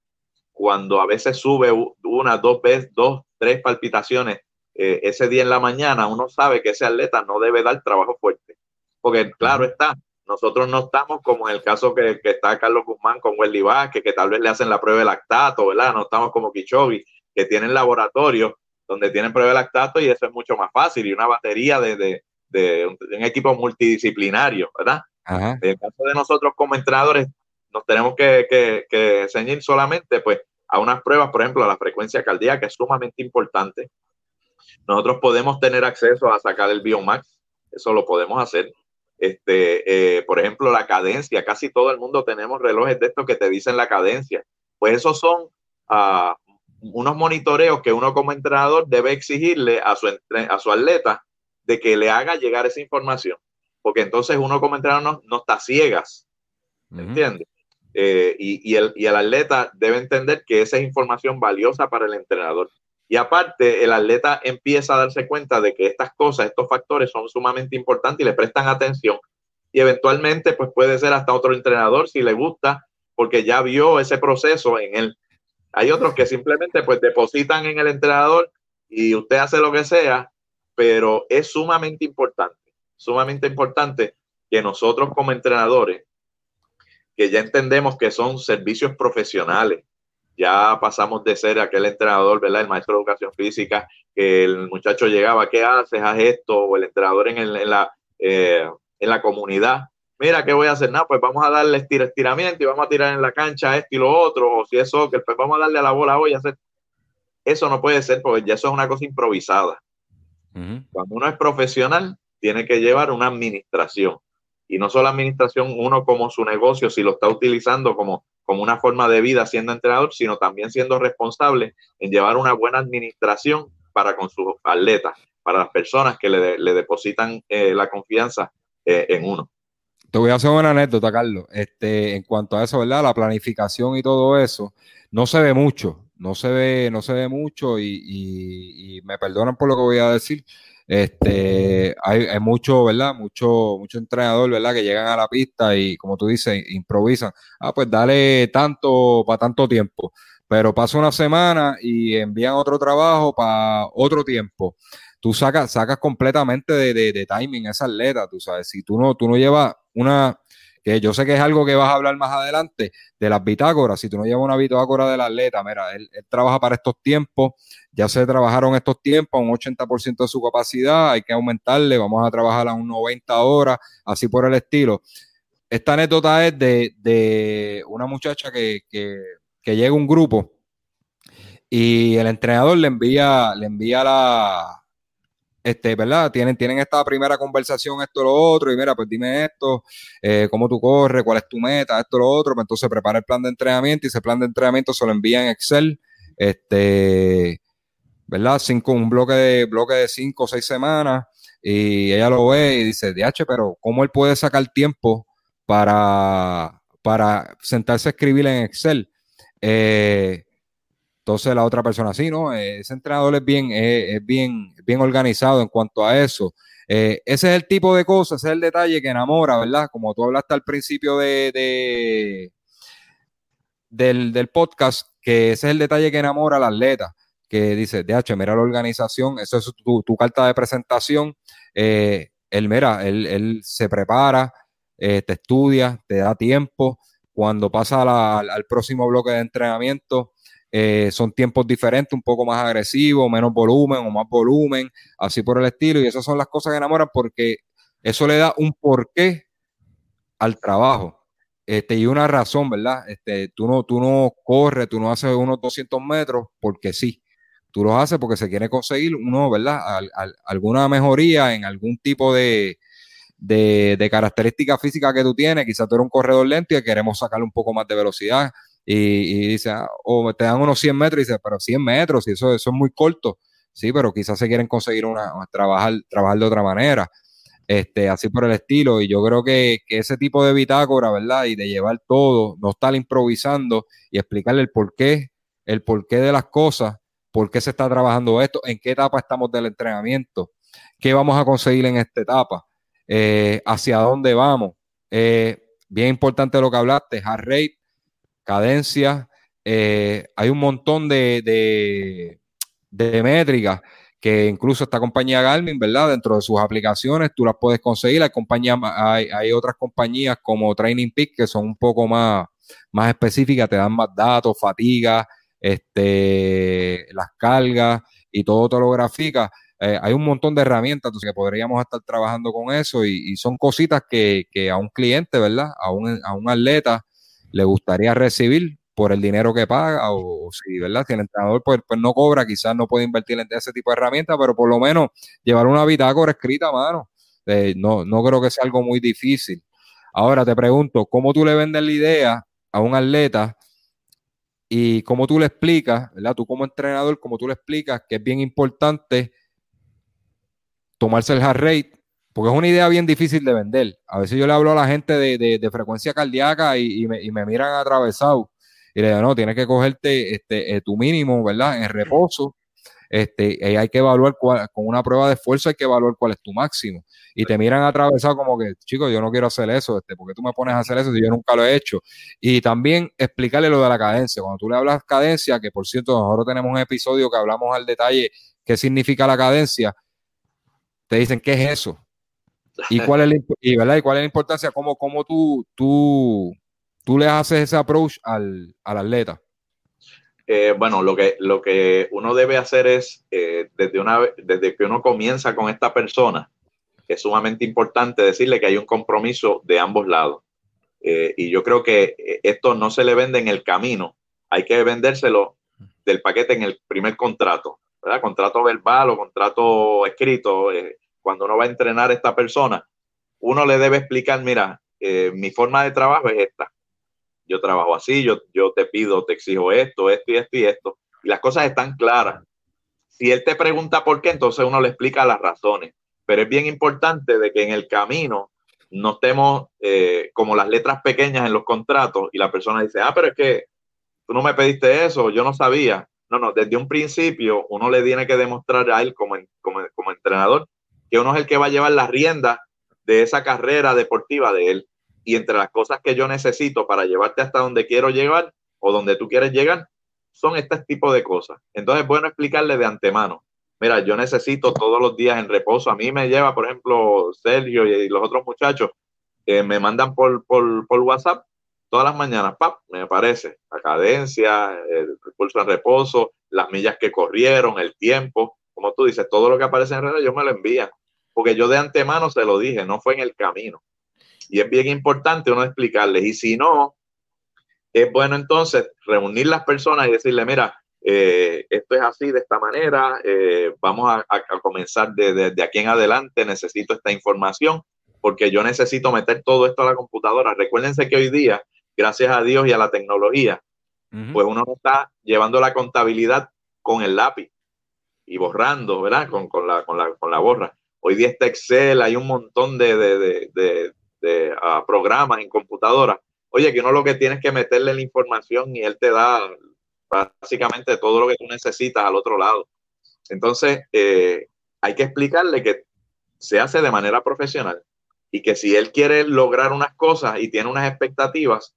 cuando a veces sube una, dos veces, dos, tres palpitaciones ese día en la mañana, uno sabe que ese atleta no debe dar trabajo fuerte. Porque claro está, nosotros no estamos como en el caso que, está Carlos Guzmán con Welly Vázquez, que tal vez le hacen la prueba de lactato, ¿verdad? No estamos como Kichobi, que tienen laboratorios donde tienen prueba de lactato y eso es mucho más fácil y una batería de, un, equipo multidisciplinario, ¿verdad? En el caso de nosotros como entrenadores, nos tenemos que, que, ceñir solamente pues a unas pruebas, por ejemplo, a la frecuencia cardíaca, es sumamente importante. Nosotros podemos tener acceso a sacar el Biomax, eso lo podemos hacer. Este, eh, por ejemplo, la cadencia, casi todo el mundo tenemos relojes de estos que te dicen la cadencia. Pues esos son ah, unos monitoreos que uno como entrenador debe exigirle a su, a su atleta de que le haga llegar esa información. Porque entonces uno como entrenador no, está ciegas. ¿Me entiendes? Eh, y, el, atleta debe entender que esa es información valiosa para el entrenador. Y aparte, el atleta empieza a darse cuenta de que estas cosas, estos factores son sumamente importantes y le prestan atención. Y eventualmente, pues puede ser hasta otro entrenador si le gusta, porque ya vio ese proceso en él. Hay otros que simplemente pues depositan en el entrenador y usted hace lo que sea, pero es sumamente importante, sumamente importante que nosotros como entrenadores, que ya entendemos que son servicios profesionales, ya pasamos de ser aquel entrenador, ¿verdad? El maestro de educación física, que el muchacho llegaba, ¿qué haces? Haz esto, o el entrenador en, la, eh, en la comunidad. Mira, ¿qué voy a hacer? Nada, pues vamos a darle estiramiento y vamos a tirar en la cancha esto y lo otro, o si es soccer, pues vamos a darle a la bola hoy. Hacer... Eso no puede ser, porque ya eso es una cosa improvisada. Cuando uno es profesional, tiene que llevar una administración. Y no solo administración, uno como su negocio, si lo está utilizando como como una forma de vida siendo entrenador, sino también siendo responsable en llevar una buena administración para con sus atletas, para las personas que le, depositan eh, la confianza eh, en uno. Te voy a hacer una anécdota, Carlos. Este, en cuanto a eso, ¿verdad? La planificación y todo eso, no se ve mucho, no se ve, no se ve mucho y, y me perdonan por lo que voy a decir, este, hay, mucho, ¿verdad? Mucho, mucho entrenador, ¿verdad? Que llegan a la pista y, como tú dices, improvisan. Ah, pues dale tanto para tanto tiempo. Pero pasa una semana y envían otro trabajo para otro tiempo. Tú sacas, sacas completamente de, de, de timing esa atleta, tú sabes. Si tú no, tú no llevas una, que yo sé que es algo que vas a hablar más adelante, de las bitácoras. Si tú no llevas una bitácora del atleta, mira, él, trabaja para estos tiempos, ya se trabajaron estos tiempos, un 80% de su capacidad, hay que aumentarle, vamos a trabajar a un 90 horas, así por el estilo. Esta anécdota es de, una muchacha que, que, llega un grupo y el entrenador le envía, le envía la, este, ¿verdad? Tienen, tienen esta primera conversación, esto, lo otro, y mira, pues dime esto, eh, cómo tú corres, cuál es tu meta, esto, lo otro, pues entonces prepara el plan de entrenamiento y ese plan de entrenamiento se lo envía en Excel, este, ¿verdad? Cinco, un bloque de, bloque de cinco o seis semanas, y ella lo ve y dice, DH, pero ¿cómo él puede sacar tiempo para, para sentarse a escribir en Excel? Eh, entonces la otra persona, sí, ¿no? Eh, ese entrenador es bien, eh, es bien, bien organizado en cuanto a eso. Eh, ese es el tipo de cosas, ese es el detalle que enamora, ¿verdad? Como tú hablaste al principio de, del, podcast, que ese es el detalle que enamora al atleta, que dice, DH, mira la organización, eso es tu, carta de presentación, eh, él, mira, él, se prepara, te estudia, te da tiempo, cuando pasa al próximo bloque de entrenamiento, eh, son tiempos diferentes, un poco más agresivos, menos volumen o más volumen, así por el estilo, y esas son las cosas que enamoran porque eso le da un porqué al trabajo. Este, y una razón, ¿verdad? Este, tú, no, tú no corres, tú no haces unos 200 metros porque sí. Tú los haces porque se quiere conseguir uno, ¿verdad? alguna mejoría en algún tipo de, de, característica física que tú tienes. Quizás tú eres un corredor lento y queremos sacarle un poco más de velocidad. Y, dice, ah, o te dan unos 100 metros y dice, pero 100 metros, y eso, eso es muy corto. Sí, pero quizás se quieren conseguir una, trabajar, trabajar de otra manera este, así por el estilo. Y yo creo que, ese tipo de bitácora, ¿verdad? Y de llevar todo, no estar improvisando y explicarle el porqué, el porqué de las cosas, por qué se está trabajando esto, en qué etapa estamos del entrenamiento, qué vamos a conseguir en esta etapa, eh, hacia dónde vamos. Eh, bien importante lo que hablaste, heart rate, cadencia, eh, hay un montón de, de, métricas que incluso esta compañía Garmin, ¿verdad? Dentro de sus aplicaciones tú las puedes conseguir. Hay, compañías, hay, otras compañías como Training Peak que son un poco más, más específicas, te dan más datos, fatiga, este, las cargas y todo te lo grafica. Eh, hay un montón de herramientas que podríamos estar trabajando con eso y, son cositas que, a un cliente, ¿verdad? A un, a un atleta le gustaría recibir por el dinero que paga o, si, ¿verdad? Si el entrenador pues, pues, no cobra, quizás no puede invertir en ese tipo de herramientas, pero por lo menos llevar una bitácora escrita a mano. Eh, no, no creo que sea algo muy difícil. Ahora te pregunto, ¿cómo tú le vendes la idea a un atleta y cómo tú le explicas, ¿verdad? Tú como entrenador, cómo tú le explicas que es bien importante tomarse el heart rate, porque es una idea bien difícil de vender. A veces yo le hablo a la gente de, frecuencia cardíaca y, me, miran atravesado y le digo, no, tienes que cogerte este, eh, tu mínimo, ¿verdad? En reposo. Este, y hay que evaluar cuál, con una prueba de esfuerzo hay que evaluar cuál es tu máximo. Y te miran atravesado como que, chicos, yo no quiero hacer eso, este, porque tú me pones a hacer eso si yo nunca lo he hecho? Y también explicarle lo de la cadencia. Cuando tú le hablas cadencia, que por cierto, nosotros tenemos un episodio que hablamos al detalle qué significa la cadencia, te dicen, ¿qué es eso? ¿Y cuál es la, y, ¿verdad? ¿Y cuál es la importancia? ¿Cómo, cómo tú, tú tú le haces ese approach al, atleta? Eh, bueno, lo que, lo que uno debe hacer es, eh, desde, una, desde que uno comienza con esta persona, es sumamente importante decirle que hay un compromiso de ambos lados. Eh, y yo creo que esto no se le vende en el camino, hay que vendérselo del paquete en el primer contrato. Contrato verbal o contrato escrito. Cuando uno va a entrenar a esta persona, uno le debe explicar, mira, mi forma de trabajo es esta yo trabajo así, yo, yo te pido, te exijo esto, esto y esto y esto. Y las cosas están claras. Si él te pregunta por qué, entonces uno le explica las razones. Pero es bien importante de que en el camino no estemos eh, como las letras pequeñas en los contratos y la persona dice, ah, pero es que tú no me pediste eso, yo no sabía. No, no, desde un principio uno le tiene que demostrar a él como, como, como entrenador que uno es el que va a llevar las riendas de esa carrera deportiva de él y entre las cosas que yo necesito para llevarte hasta donde quiero llegar o donde tú quieres llegar, son este tipo de cosas. Entonces es bueno explicarle de antemano. Mira, yo necesito todos los días en reposo. A mí me lleva, por ejemplo, Sergio y los otros muchachos, que me mandan por, por, por WhatsApp todas las mañanas, ¡pap! me aparece la cadencia, el pulso en reposo, las millas que corrieron, el tiempo, como tú dices, todo lo que aparece en redes, yo me lo envían, porque yo de antemano se lo dije, no fue en el camino. Y es bien importante uno explicarles. Y si no, es bueno entonces reunir las personas y decirle, mira, eh, esto es así, de esta manera, eh, vamos a, comenzar desde de, aquí en adelante, necesito esta información, porque yo necesito meter todo esto a la computadora. Recuérdense que hoy día, gracias a Dios y a la tecnología, pues uno no está llevando la contabilidad con el lápiz y borrando, ¿verdad? Con, con, la, con, la, con la borra. Hoy día está Excel, hay un montón de, de, de programas en computadora, oye, que uno lo que tienes que meterle la información y él te da básicamente todo lo que tú necesitas al otro lado. Entonces, eh, hay que explicarle que se hace de manera profesional y que si él quiere lograr unas cosas y tiene unas expectativas,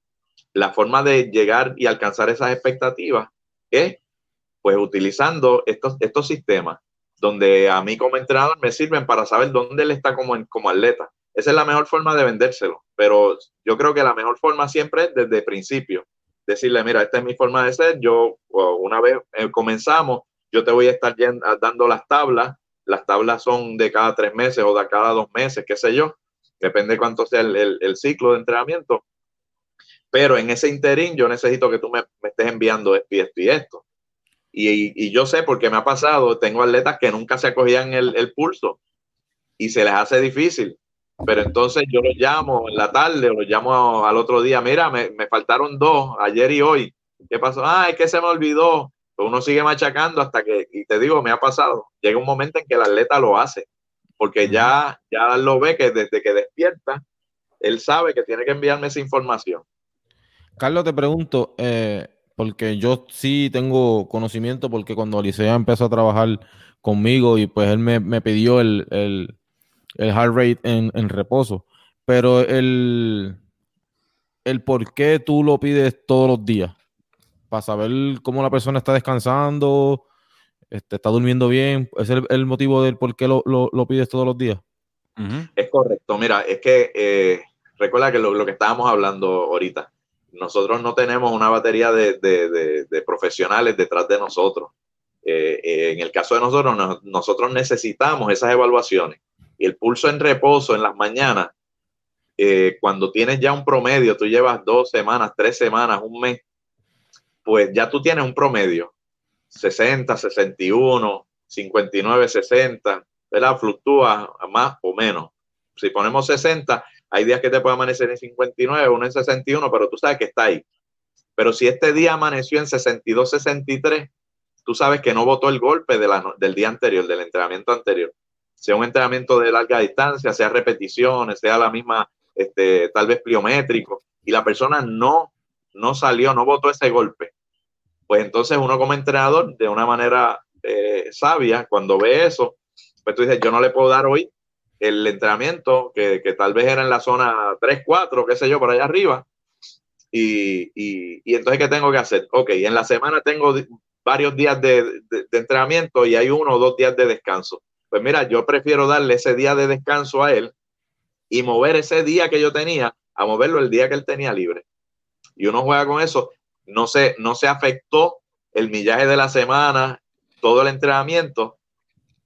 la forma de llegar y alcanzar esas expectativas ¿Qué? Pues utilizando estos, estos sistemas, donde a mí como entrenador me sirven para saber dónde él está como, como atleta. Esa es la mejor forma de vendérselo, pero yo creo que la mejor forma siempre es desde el principio. Decirle, mira, esta es mi forma de ser, yo una vez eh, comenzamos, yo te voy a estar dando las tablas, las tablas son de cada tres meses o de cada dos meses, qué sé yo, depende cuánto sea el, ciclo de entrenamiento. Pero en ese interín yo necesito que tú me, estés enviando esto y esto y esto. Y, yo sé porque me ha pasado, tengo atletas que nunca se acogían el, el pulso y se les hace difícil. Pero entonces yo los llamo en la tarde o los llamo al otro día, mira, me, me faltaron dos, ayer y hoy. ¿Qué pasó? Ah, es que se me olvidó. Pues uno sigue machacando hasta que, y te digo, me ha pasado, llega un momento en que el atleta lo hace, porque ya, ya lo ve que desde que despierta, él sabe que tiene que enviarme esa información. Carlos, te pregunto, eh, porque yo sí tengo conocimiento, porque cuando Alicia empezó a trabajar conmigo y pues él me, me pidió el, el, el, heart rate en, en reposo, pero el, el por qué tú lo pides todos los días para saber cómo la persona está descansando, este, está durmiendo bien. ¿Es el, motivo del por qué lo, pides todos los días? Es correcto. Mira, es que eh, recuerda que lo, que estábamos hablando ahorita, nosotros no tenemos una batería de, profesionales detrás de nosotros. Eh, eh, en el caso de nosotros, nosotros necesitamos esas evaluaciones. Y el pulso en reposo en las mañanas, cuando tienes ya un promedio, tú llevas dos semanas, tres semanas, un mes, pues ya tú tienes un promedio, 60, 61, 59, 60, ¿verdad? Fluctúa más o menos. Si ponemos 60, hay días que te puede amanecer en 59, uno en 61, pero tú sabes que está ahí. Pero si este día amaneció en 62, 63, tú sabes que no votó el golpe del día anterior, del entrenamiento anterior. Sea un entrenamiento de larga distancia, sea repeticiones, sea la misma, este, tal vez pliométrico, y la persona no no salió, no votó ese golpe, pues entonces uno como entrenador, de una manera eh, sabia, cuando ve eso, pues tú dices, yo no le puedo dar hoy el entrenamiento que, tal vez era en la zona 3, 4, qué sé yo, por allá arriba. Y, y, entonces, ¿qué tengo que hacer? Ok, en la semana tengo varios días de, entrenamiento y hay uno o dos días de descanso. Pues mira, yo prefiero darle ese día de descanso a él y mover ese día que yo tenía a moverlo el día que él tenía libre y uno juega con eso, no se, no se afectó el millaje de la semana, todo el entrenamiento,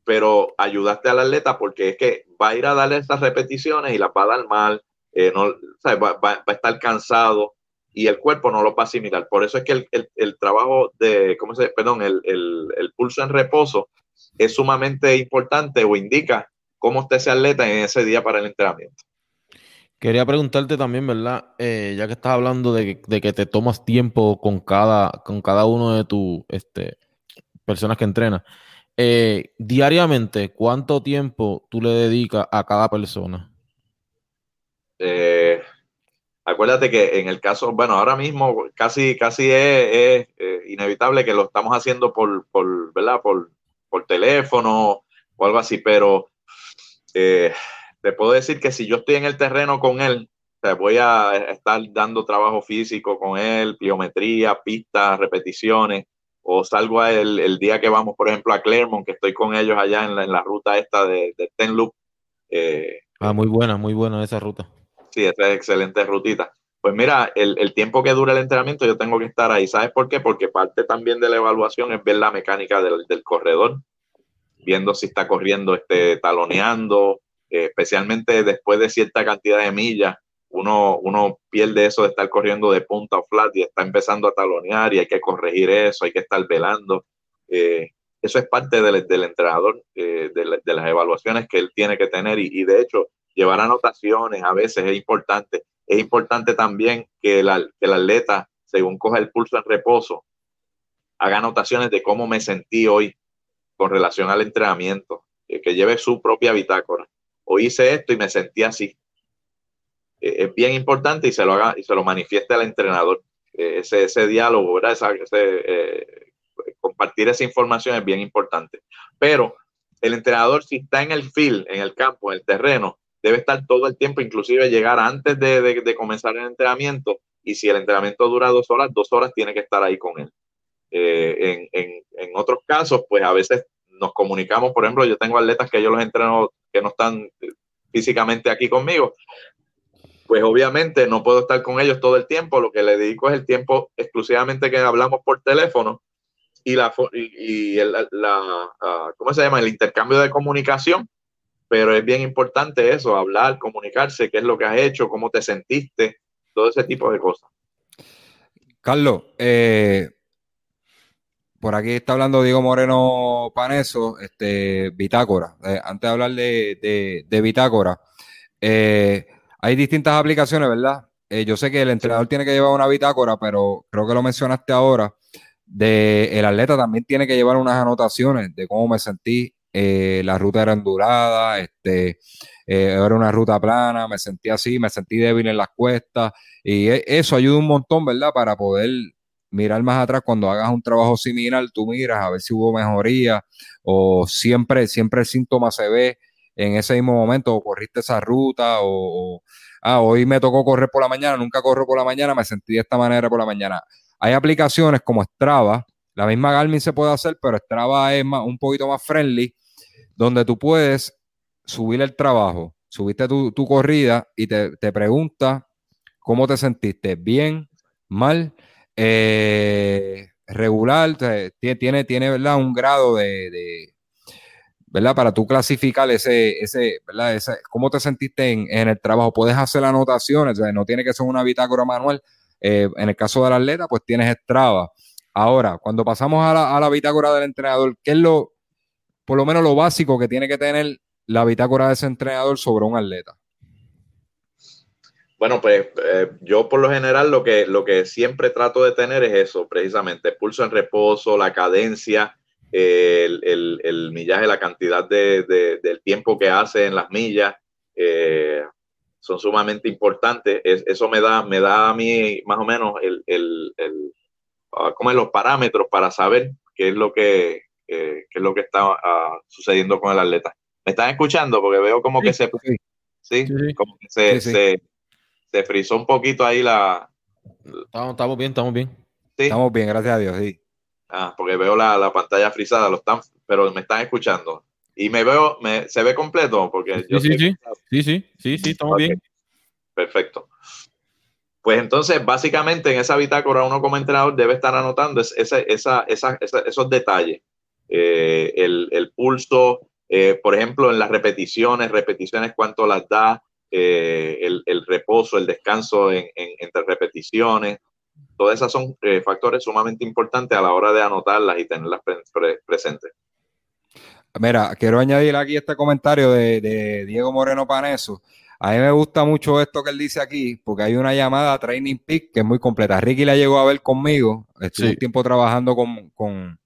pero ayudaste al atleta porque es que va a ir a darle estas repeticiones y las va a dar mal, eh, no, va, a estar cansado y el cuerpo no lo va a asimilar. Por eso es que el, trabajo de, ¿cómo se Perdón, el, el, pulso en reposo es sumamente importante o indica cómo está ese atleta en ese día para el entrenamiento. Quería preguntarte también, ¿verdad? Eh, ya que estás hablando de, que te tomas tiempo con cada, con cada uno de tus este, personas que entrenas. Eh, diariamente, ¿cuánto tiempo tú le dedicas a cada persona? Eh, acuérdate que en el caso, bueno, ahora mismo casi, casi es, inevitable que lo estamos haciendo por, por ¿verdad? Por, por teléfono o algo así, pero te puedo decir que si yo estoy en el terreno con él, voy a estar dando trabajo físico con él, pliometría, pistas, repeticiones, o salgo a el día que vamos, por ejemplo, a Clermont, que estoy con ellos allá en la, ruta esta de, Ten Loop. Eh, ah, muy buena, muy buena esa ruta. Sí, esa es excelente rutita. Pues mira, el, tiempo que dura el entrenamiento yo tengo que estar ahí. ¿Sabes por qué? Porque parte también de la evaluación es ver la mecánica del, del corredor, viendo si está corriendo, este, taloneando, eh, especialmente después de cierta cantidad de millas, uno, pierde eso de estar corriendo de punta o flat y está empezando a talonear y hay que corregir eso, hay que estar velando. Eh, eso es parte del, entrenador, eh, de, las evaluaciones que él tiene que tener y, de hecho llevar anotaciones a veces es importante. Es importante también que, el atleta, según coja el pulso en reposo, haga anotaciones de cómo me sentí hoy con relación al entrenamiento, que lleve su propia bitácora o hice esto y me sentí así. Eh, es bien importante y se lo haga y se lo manifieste al entrenador. Eh, ese, ese diálogo, ¿verdad? Eh, compartir esa información es bien importante. Pero el entrenador, si está en el field, en el campo, en el terreno, debe estar todo el tiempo, inclusive llegar antes de, de, comenzar el entrenamiento. Y si el entrenamiento dura dos horas, dos horas tiene que estar ahí con él. en, en, en, otros casos, pues a veces nos comunicamos, por ejemplo, yo tengo atletas que yo los entreno que no están físicamente aquí conmigo, pues obviamente no puedo estar con ellos todo el tiempo, lo que le dedico es el tiempo exclusivamente que hablamos por teléfono y la, y, el, la ah, ¿cómo se llama? El intercambio de comunicación, pero es bien importante eso, hablar, comunicarse, qué es lo que has hecho, cómo te sentiste, todo ese tipo de cosas. Carlos, eh, por aquí está hablando Diego Moreno Paneso, este, Bitácora. Eh, antes de hablar de, de, Bitácora, eh, hay distintas aplicaciones, ¿verdad? Eh, yo sé que el entrenador tiene que llevar una bitácora, pero creo que lo mencionaste ahora. De, el atleta también tiene que llevar unas anotaciones de cómo me sentí. la ruta era endurada, este, era una ruta plana, me sentí así, me sentí débil en las cuestas. Y e, eso ayuda un montón, ¿verdad? Para poder mirar más atrás cuando hagas un trabajo similar, tú miras a ver si hubo mejoría o siempre, siempre el síntoma se ve en ese mismo momento, o corriste esa ruta, o, ah, hoy me tocó correr por la mañana, nunca corro por la mañana, me sentí de esta manera por la mañana. Hay aplicaciones como Strava, la misma Garmin se puede hacer, pero Strava es un poquito más friendly, donde tú puedes subir el trabajo, subiste tu, corrida y te, te pregunta cómo te sentiste, bien, mal, eh, regular, tiene, tiene ¿verdad? un grado de, ¿verdad? Para tú clasificar ese, ese, ¿verdad? Ese, cómo te sentiste en, el trabajo. Puedes hacer anotaciones, no tiene que ser una bitácora manual. Eh, en el caso del atleta, pues tienes Strava. Ahora, cuando pasamos a la, a la bitácora del entrenador, ¿qué es lo, por lo menos lo básico que tiene que tener la bitácora de ese entrenador sobre un atleta? Bueno, pues eh, yo por lo general lo que, lo que siempre trato de tener es eso, precisamente, pulso en reposo, la cadencia, el, el, millaje, la cantidad de, del tiempo que hace en las millas, eh, son sumamente importantes. eso me da, me da a mí más o menos el, el, el ah, como los parámetros para saber qué es lo que, eh, qué es lo que está ah, sucediendo con el atleta. ¿Me están escuchando? Porque veo como que se... Sí, como que se se frizó un poquito ahí la. Estamos, bien, estamos bien. Estamos bien, gracias a Dios, sí. Ah, porque veo la, pantalla frisada, lo están, pero me están escuchando. Y me veo, me, se ve completo, porque sí, yo sí, sí, sí, sí, sí, sí, estamos bien. Perfecto. Pues entonces, básicamente en esa bitácora uno como entrenador debe estar anotando ese, esa, esos detalles. Eh, el, pulso, eh, por ejemplo, en las repeticiones, repeticiones, cuánto las da, eh, el, reposo, el descanso entre repeticiones. Todas esas son eh, factores sumamente importantes a la hora de anotarlas y tenerlas presentes. Mira, quiero añadir aquí este comentario de, Diego Moreno Paneso. A mí me gusta mucho esto que él dice aquí, porque hay una llamada Training Peak que es muy completa. Ricky la llegó a ver conmigo, estuve un tiempo trabajando con, con,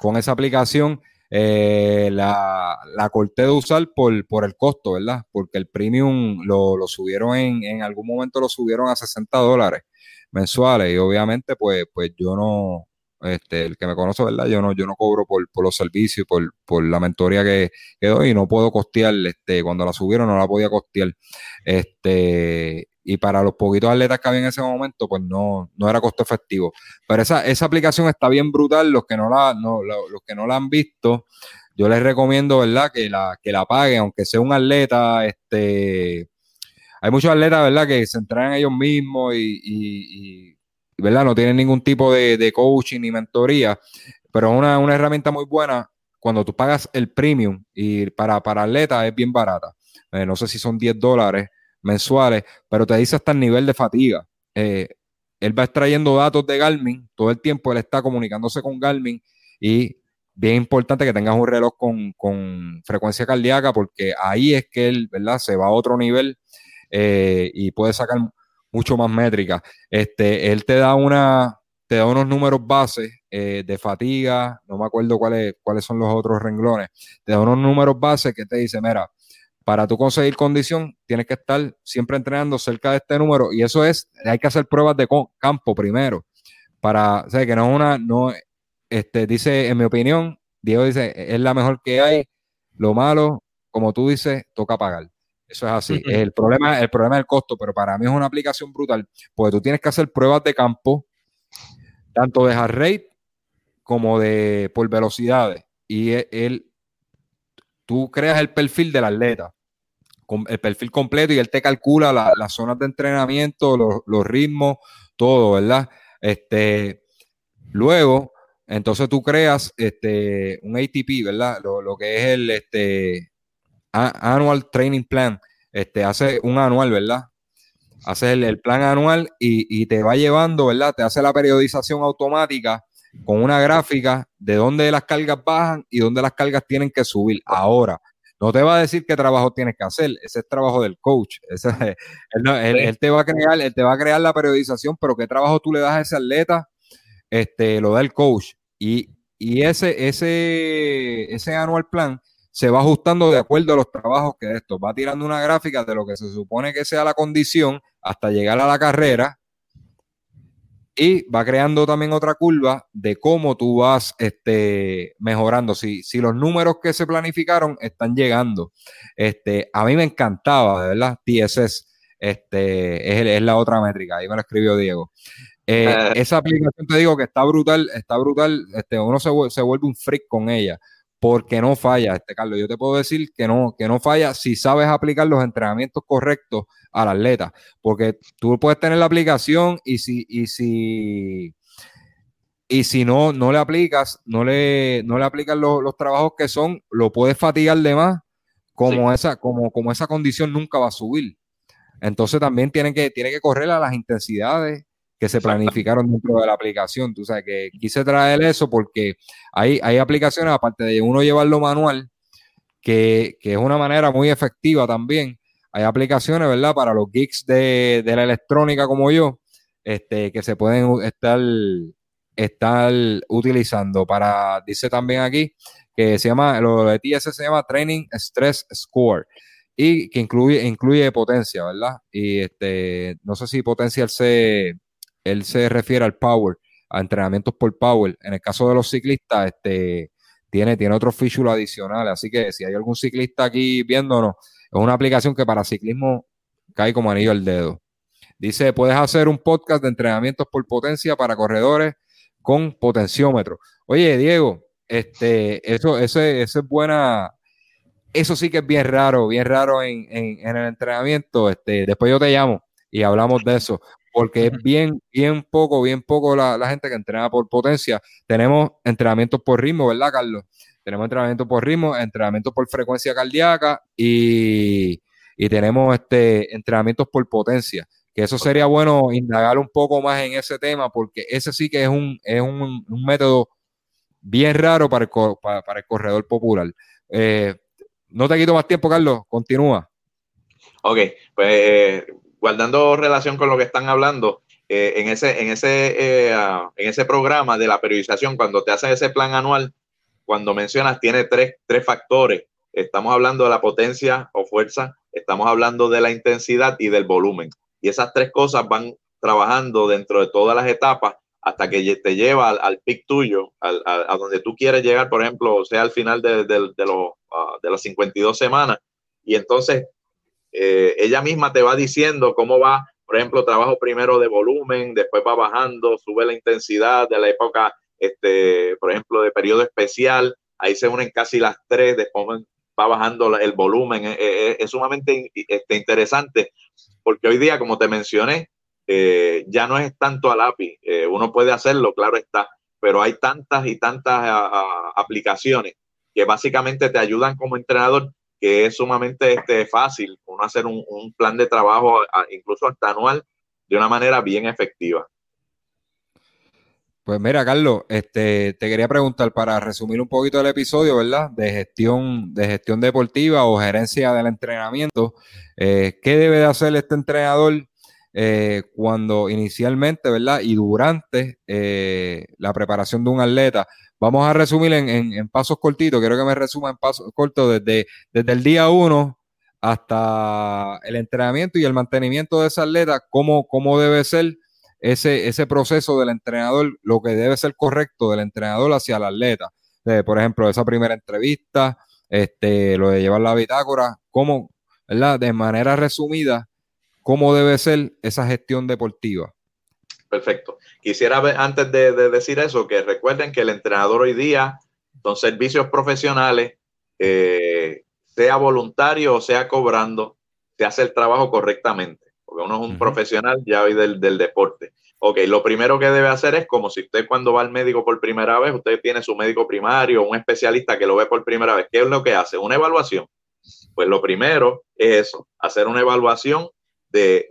con esa aplicación eh, la, la, corté de usar por, por el costo, ¿verdad? Porque el premium lo, lo subieron en, en algún momento lo subieron a 60 dólares mensuales y obviamente pues, pues yo no, este, el que me conoce, ¿verdad? Yo no, yo no cobro por, por los servicios, por, por la mentoría que, que, doy y no puedo costear, este, cuando la subieron no la podía costear. Este, y para los poquitos atletas que había en ese momento, pues no, no era costo efectivo. Pero esa, esa aplicación está bien brutal, los que no la, no, los que no la han visto, yo les recomiendo, ¿verdad? Que la, que la paguen, aunque sea un atleta, este, hay muchos atletas, ¿verdad? Que se entrenan ellos mismos y, ¿verdad? No tienen ningún tipo de, de coaching ni mentoría, pero es una, una, herramienta muy buena cuando tú pagas el premium y para, para atletas es bien barata. Eh, no sé si son 10 dólares mensuales, pero te dice hasta el nivel de fatiga. Eh, él va extrayendo datos de Garmin, todo el tiempo él está comunicándose con Garmin y bien importante que tengas un reloj con, frecuencia cardíaca porque ahí es que él, ¿verdad? Se va a otro nivel eh, y puede sacar mucho más métricas. Este, él te da una, te da unos números bases eh, de fatiga, no me acuerdo cuáles, cuáles son los otros renglones, te da unos números bases que te dice, mira, para tú conseguir condición, tienes que estar siempre entrenando cerca de este número y eso es, hay que hacer pruebas de campo primero. Para, o sea, que no es una, no, este, dice, en mi opinión, Diego dice, es la mejor que hay. Lo malo, como tú dices, toca pagar. Eso es así. El problema, el problema es el costo, pero para mí es una aplicación brutal, porque tú tienes que hacer pruebas de campo, tanto de heart rate como de por velocidades y él, tú creas el perfil del atleta, el perfil completo y él te calcula las zonas de entrenamiento, los, ritmos, todo, ¿verdad? Este, luego, entonces tú creas este, un ATP, ¿verdad? Lo, que es el este, Annual Training Plan. Este, hace un anual, ¿verdad? Haces el, plan anual y, y, te va llevando, ¿verdad? Te hace la periodización automática con una gráfica de dónde las cargas bajan y dónde las cargas tienen que subir. Ahora, no te va a decir qué trabajo tienes que hacer, ese es trabajo del coach. él, te va a crear, él te va a crear la periodización, pero qué trabajo tú le das a ese atleta, este, lo da el coach. Y, ese, ese, ese anual plan se va ajustando de acuerdo a los trabajos que esto. Va tirando una gráfica de lo que se supone que sea la condición hasta llegar a la carrera y va creando también otra curva de cómo tú vas este, mejorando. Si, si los números que se planificaron están llegando. Este, a mí me encantaba, de verdad, TSS. Este, es, la otra métrica, ahí me lo escribió Diego. Eh, ah. esa aplicación te digo que está brutal, está brutal, este, uno se, se vuelve un freak con ella porque no falla, este Carlos. Yo te puedo decir que no, que no falla si sabes aplicar los entrenamientos correctos al atleta, porque tú puedes tener la aplicación y si, y si, y si no, no le aplicas, no le, no le aplicas los, trabajos que son, lo puedes fatigar de más, como esa, como, como esa condición nunca va a subir. Entonces también tiene que, tiene que correr a las intensidades que se planificaron dentro de la aplicación. Tú sabes que quise traer eso porque hay, hay aplicaciones, aparte de uno llevarlo manual, que, es una manera muy efectiva también. Hay aplicaciones, ¿verdad? Para los geeks de, la electrónica como yo, este, que se pueden estar, estar utilizando. Para, dice también aquí, que se llama, lo de TS se llama Training Stress Score y que incluye, incluye potencia, ¿verdad? Y este, no sé si potencia se, él se refiere al power, a entrenamientos por power. En el caso de los ciclistas, este, tiene, tiene otros features adicionales. Así que si hay algún ciclista aquí viéndonos, es una aplicación que para ciclismo cae como anillo al dedo. Dice, puedes hacer un podcast de entrenamientos por potencia para corredores con potenciómetro. Oye, Diego, este, eso, ese, es buena, eso sí que es bien raro, bien raro en, en, en, el entrenamiento. Este, después yo te llamo y hablamos de eso porque es bien, bien poco, bien poco la, gente que entrena por potencia. Tenemos entrenamientos por ritmo, ¿verdad, Carlos? Tenemos entrenamientos por ritmo, entrenamientos por frecuencia cardíaca y, tenemos este entrenamientos por potencia. Que eso sería bueno indagar un poco más en ese tema, porque ese sí que es un, es un, método bien raro para el, para, el corredor popular. Eh, no te quito más tiempo, Carlos. Continúa. Ok, pues guardando relación con lo que están hablando, eh, en, ese, en, ese, eh, ah, en ese programa de la periodización, cuando te hacen ese plan anual, cuando mencionas, tiene tres, tres factores. Estamos hablando de la potencia o fuerza, estamos hablando de la intensidad y del volumen. Y esas tres cosas van trabajando dentro de todas las etapas hasta que te lleva al, pic tuyo, a donde tú quieres llegar, por ejemplo, sea al final de, de, los, ah, de las 52 semanas. Y entonces eh, ella misma te va diciendo cómo va, por ejemplo, trabajo primero de volumen, después va bajando, sube la intensidad de la época, este, por ejemplo, de periodo especial, ahí se unen casi las tres, después va bajando el volumen, eh, eh, es, sumamente este, interesante, porque hoy día, como te mencioné, ya no es tanto a lápiz, uno puede hacerlo, claro está, pero hay tantas y tantas aplicaciones que básicamente te ayudan como entrenador que es sumamente este, fácil uno hacer un, plan de trabajo, incluso hasta anual, de una manera bien efectiva. Pues mira, Carlos, este, te quería preguntar para resumir un poquito el episodio, ¿verdad? De gestión, de gestión deportiva o gerencia del entrenamiento. Eh, ¿Qué debe de hacer este entrenador eh, cuando inicialmente, ¿verdad? Y durante eh, la preparación de un atleta Vamos a resumir en, pasos cortitos. Quiero que me resuma en pasos cortos desde, desde el día uno hasta el entrenamiento y el mantenimiento de esa atleta, cómo, cómo debe ser ese, ese proceso del entrenador, lo que debe ser correcto del entrenador hacia el atleta. por ejemplo, esa primera entrevista, este, lo de llevar la bitácora, cómo, ¿verdad? De manera resumida, cómo debe ser esa gestión deportiva. Perfecto. Quisiera ver, antes de, decir eso, que recuerden que el entrenador hoy día son servicios profesionales, eh, sea voluntario o sea cobrando, se hace el trabajo correctamente, porque uno es un profesional ya hoy del, del deporte. Ok, lo primero que debe hacer es como si usted cuando va al médico por primera vez, usted tiene su médico primario, un especialista que lo ve por primera vez. ¿Qué es lo que hace? Una evaluación. Pues lo primero es eso, hacer una evaluación de,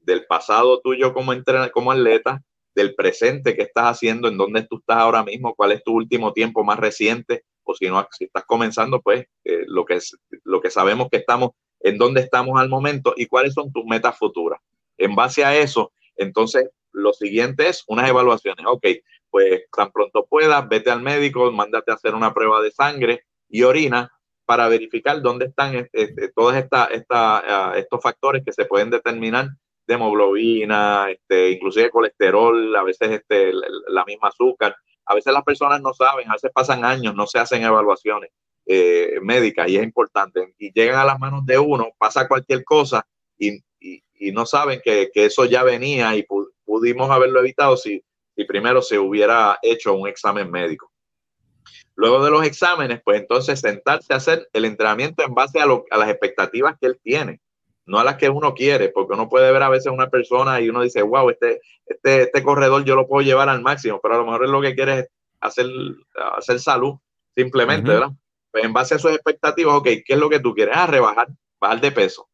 del pasado tuyo como, como atleta, del presente que estás haciendo, en dónde tú estás ahora mismo, cuál es tu último tiempo más reciente, o si no, si estás comenzando, pues eh, lo, que lo que sabemos que estamos, en dónde estamos al momento y cuáles son tus metas futuras. En base a eso, entonces lo siguiente es unas evaluaciones. Ok, pues tan pronto puedas, vete al médico, mándate a hacer una prueba de sangre y orina para verificar dónde están este, todos esta, esta, uh, estos factores que se pueden determinar de hemoglobina, este, inclusive colesterol, a veces este, la misma azúcar. A veces las personas no saben, a veces pasan años, no se hacen evaluaciones eh, médicas y es importante. Y llegan a las manos de uno, pasa cualquier cosa y, y, no saben que, que, eso ya venía y pudimos haberlo evitado si, si primero se hubiera hecho un examen médico. Luego de los exámenes, pues entonces sentarse a hacer el entrenamiento en base a, a, las expectativas que él tiene, no a las que uno quiere, porque uno puede ver a veces una persona y uno dice, wow, este, este, este corredor yo lo puedo llevar al máximo, pero a lo mejor es lo que quiere es hacer, hacer salud, simplemente, ¿verdad? Pues en base a sus expectativas, ok, ¿qué es lo que tú quieres? Ah, rebajar, bajar de peso.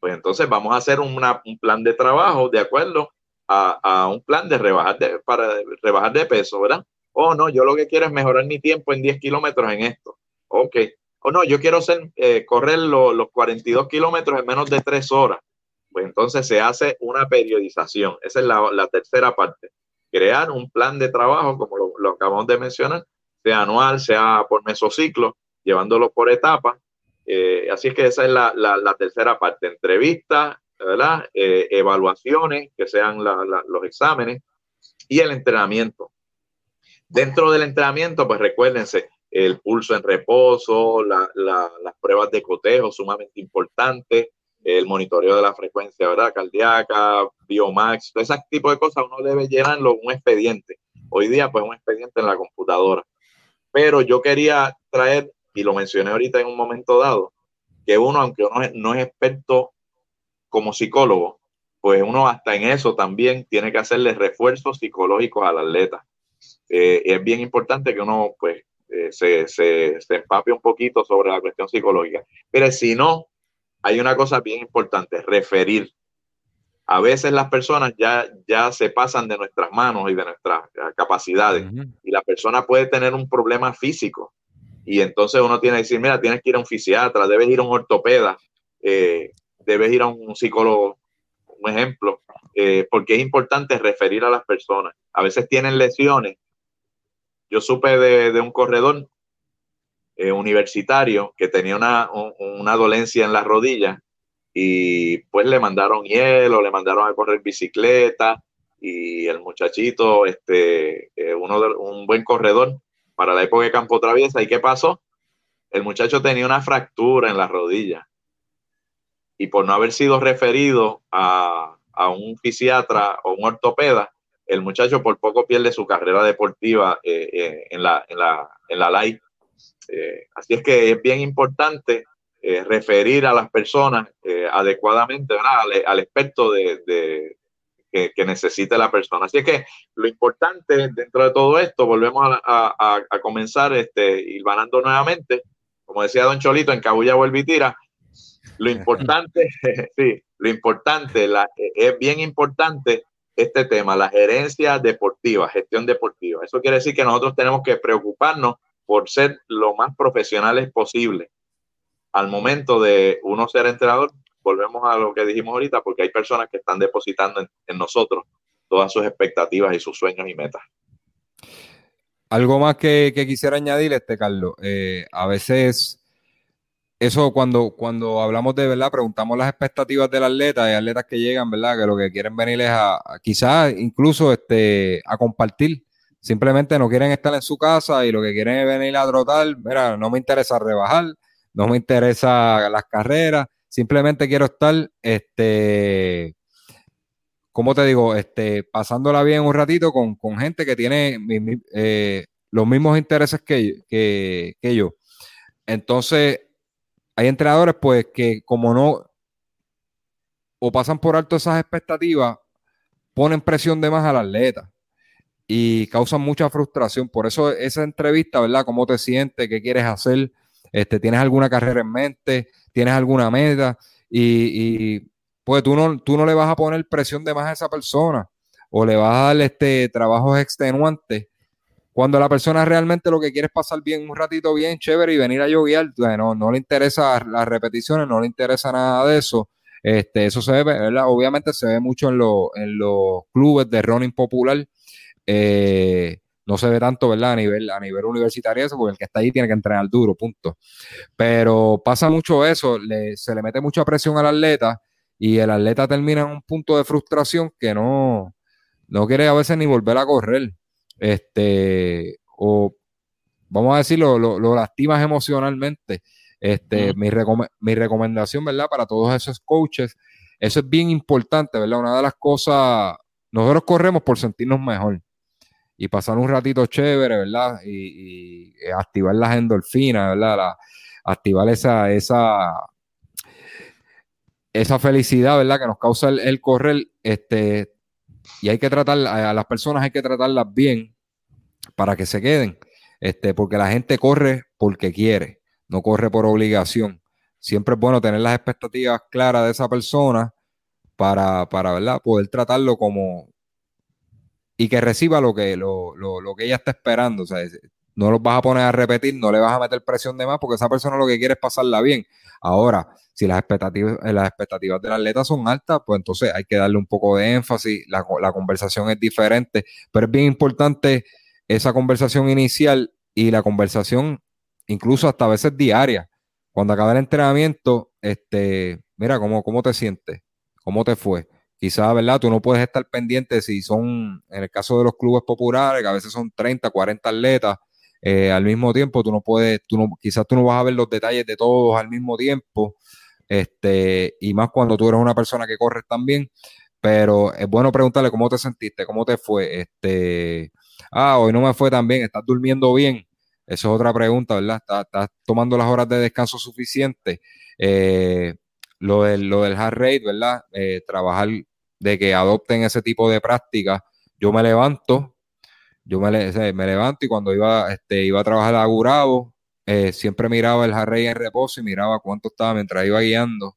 Pues entonces vamos a hacer una, un plan de trabajo de acuerdo a, un plan de rebajar de, para rebajar de peso, ¿verdad? Oh, no, yo lo que quiero es mejorar mi tiempo en 10 kilómetros en esto. Ok. O oh, no, yo quiero ser, eh, correr los 42 kilómetros en menos de 3 horas. Pues entonces se hace una periodización. Esa es la, tercera parte. Crear un plan de trabajo, como lo, acabamos de mencionar, sea anual, sea por mesociclo, llevándolo por etapas. Eh, así es que esa es la, la tercera parte. Entrevistas, ¿verdad? Eh, evaluaciones, que sean los exámenes, y el entrenamiento. Dentro del entrenamiento, pues recuérdense, el pulso en reposo, las pruebas de cotejo sumamente importantes, el monitoreo de la frecuencia ¿verdad? cardíaca, biomax, todo ese tipo de cosas uno debe llenarlo un expediente. Hoy día, pues un expediente en la computadora. Pero yo quería traer, y lo mencioné ahorita en un momento dado, que uno, aunque uno no es experto como psicólogo, pues uno hasta en eso también tiene que hacerle refuerzos psicológicos al atleta. Eh, es bien importante que uno pues eh, se, se, se, empape un poquito sobre la cuestión psicológica. Pero si no, hay una cosa bien importante, referir. A veces las personas ya, ya se pasan de nuestras manos y de nuestras capacidades y la persona puede tener un problema físico y entonces uno tiene que decir, mira, tienes que ir a un fisiatra, debes ir a un ortopeda, eh, debes ir a un psicólogo, un ejemplo, eh, porque es importante referir a las personas. A veces tienen lesiones. Yo supe de, un corredor eh, universitario que tenía una, una dolencia en la rodilla y pues le mandaron hielo, le mandaron a correr bicicleta y el muchachito, este, eh, uno un buen corredor para la época de campo traviesa. ¿Y qué pasó? El muchacho tenía una fractura en la rodilla y por no haber sido referido a, un fisiatra o un ortopeda, el muchacho por poco pierde su carrera deportiva eh, eh, en, la, en, la, en la. Eh, así es que es bien importante referir a las personas adecuadamente al, experto de, que, que, necesite la persona. Así es que lo importante dentro de todo esto, volvemos a, a, comenzar este, ir ganando nuevamente, como decía Don Cholito, en Cabulla vuelve y tira, lo importante, <laughs> sí, lo importante, la, es bien importante este tema, la gerencia deportiva, gestión deportiva. Eso quiere decir que nosotros tenemos que preocuparnos por ser lo más profesionales posible. Al momento de uno ser entrenador, volvemos a lo que dijimos ahorita, porque hay personas que están depositando en, nosotros todas sus expectativas y sus sueños y metas. Algo más que, quisiera añadir, este Carlos, eh, a veces eso cuando, cuando hablamos de verdad, preguntamos las expectativas del atleta, hay atletas que llegan, ¿verdad? Que lo que quieren venir es a, quizás incluso este, a compartir. Simplemente no quieren estar en su casa y lo que quieren es venir a trotar. Mira, no me interesa rebajar, no me interesa las carreras, simplemente quiero estar este, como te digo, este, pasándola bien un ratito con, gente que tiene eh, los mismos intereses que, que, yo. Entonces, hay entrenadores, pues, que como no, o pasan por alto esas expectativas, ponen presión de más al atleta y causan mucha frustración. Por eso esa entrevista, ¿verdad? ¿Cómo te sientes? ¿Qué quieres hacer? Este, ¿Tienes alguna carrera en mente? ¿Tienes alguna meta? Y, pues tú no, tú no le vas a poner presión de más a esa persona o le vas a dar este, trabajos extenuantes. Cuando la persona realmente lo que quiere es pasar bien un ratito bien chévere y venir a yoguear, no, no le interesa las repeticiones, no le interesa nada de eso. Este, eso se ve, ¿verdad? Obviamente se ve mucho en, en los clubes de running popular. Eh, no se ve tanto, ¿verdad? A nivel, a nivel universitario eso, porque el que está ahí tiene que entrenar duro, punto. Pero pasa mucho eso, se le mete mucha presión al atleta y el atleta termina en un punto de frustración que no, no quiere a veces ni volver a correr. Este, o vamos a decirlo, lo, lastimas emocionalmente. Este, mi, mi recomendación, ¿verdad? Para todos esos coaches, eso es bien importante, ¿verdad? Una de las cosas, nosotros corremos por sentirnos mejor y pasar un ratito chévere, ¿verdad? Y, activar las endorfinas, ¿verdad? activar esa, esa, esa felicidad, ¿verdad? Que nos causa el, correr, este, y hay que tratar, a las personas hay que tratarlas bien para que se queden, este, porque la gente corre porque quiere, no corre por obligación. Siempre es bueno tener las expectativas claras de esa persona para, para ¿verdad? poder tratarlo como y que reciba lo que, lo, lo, lo que ella está esperando. O sea, no los vas a poner a repetir, no le vas a meter presión de más, porque esa persona lo que quiere es pasarla bien. Ahora, si las expectativas, eh, las expectativas del atleta son altas, pues entonces hay que darle un poco de énfasis, la, conversación es diferente, pero es bien importante esa conversación inicial y la conversación incluso hasta a veces diaria. Cuando acaba el entrenamiento, este, mira, ¿cómo, cómo te sientes? ¿Cómo te fue? Quizás, ¿verdad? Tú no puedes estar pendiente si son, en el caso de los clubes populares, que a veces son 30, 40 atletas, eh, al mismo tiempo, tú no puedes, tú no, quizás tú no vas a ver los detalles de todos al mismo tiempo, este, y más cuando tú eres una persona que corres también, pero es bueno preguntarle cómo te sentiste, cómo te fue, este, ah, hoy no me fue tan bien, estás durmiendo bien, eso es otra pregunta, ¿verdad? ¿Estás, tomando las horas de descanso suficientes? Eh, lo, del, lo del heart rate, ¿verdad? Eh, trabajar de que adopten ese tipo de prácticas. Yo me levanto, yo me, levanto y cuando iba, este, iba a trabajar a Gurabo, eh, siempre miraba el Harrey en reposo y miraba cuánto estaba mientras iba guiando,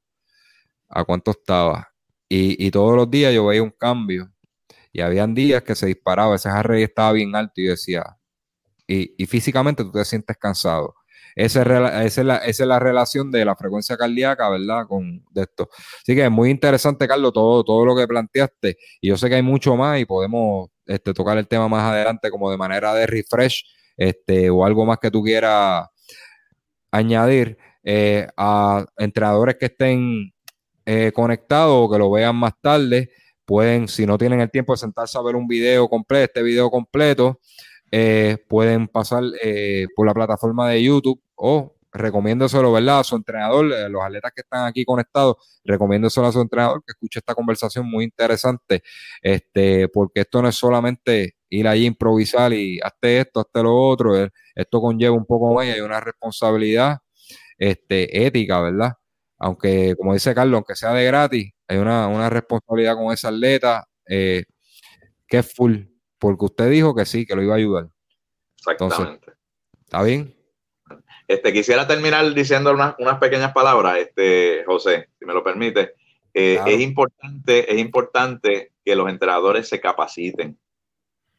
a cuánto estaba. Y, todos los días yo veía un cambio. Y habían días que se disparaba, ese Harrey estaba bien alto y decía, y, físicamente tú te sientes cansado. Esa es, la, es la relación de la frecuencia cardíaca, ¿verdad? Con de esto. Así que es muy interesante, Carlos, todo, todo lo que planteaste. Y yo sé que hay mucho más y podemos este, tocar el tema más adelante como de manera de refresh este, o algo más que tú quieras añadir eh, a entrenadores que estén eh, conectados o que lo vean más tarde. Pueden, si no tienen el tiempo de sentarse a ver un video completo, este video completo, eh, pueden pasar por la plataforma de YouTube o recomiéndoselo, ¿verdad? A su entrenador, eh, los atletas que están aquí conectados, recomiéndoselo a su entrenador que escuche esta conversación muy interesante, este, porque esto no es solamente ir allí a improvisar y hazte esto, hazte lo otro, esto conlleva un poco más y hay una responsabilidad este, ética, ¿verdad? Aunque, como dice Carlos, aunque sea de gratis, hay una, una responsabilidad con ese atleta que es full porque usted dijo que sí, que lo iba a ayudar. Exactamente. ¿Está bien? Este, quisiera terminar diciendo unas, pequeñas palabras, este, José, si me lo permite. Eh, es, importante, es importante que los entrenadores se capaciten,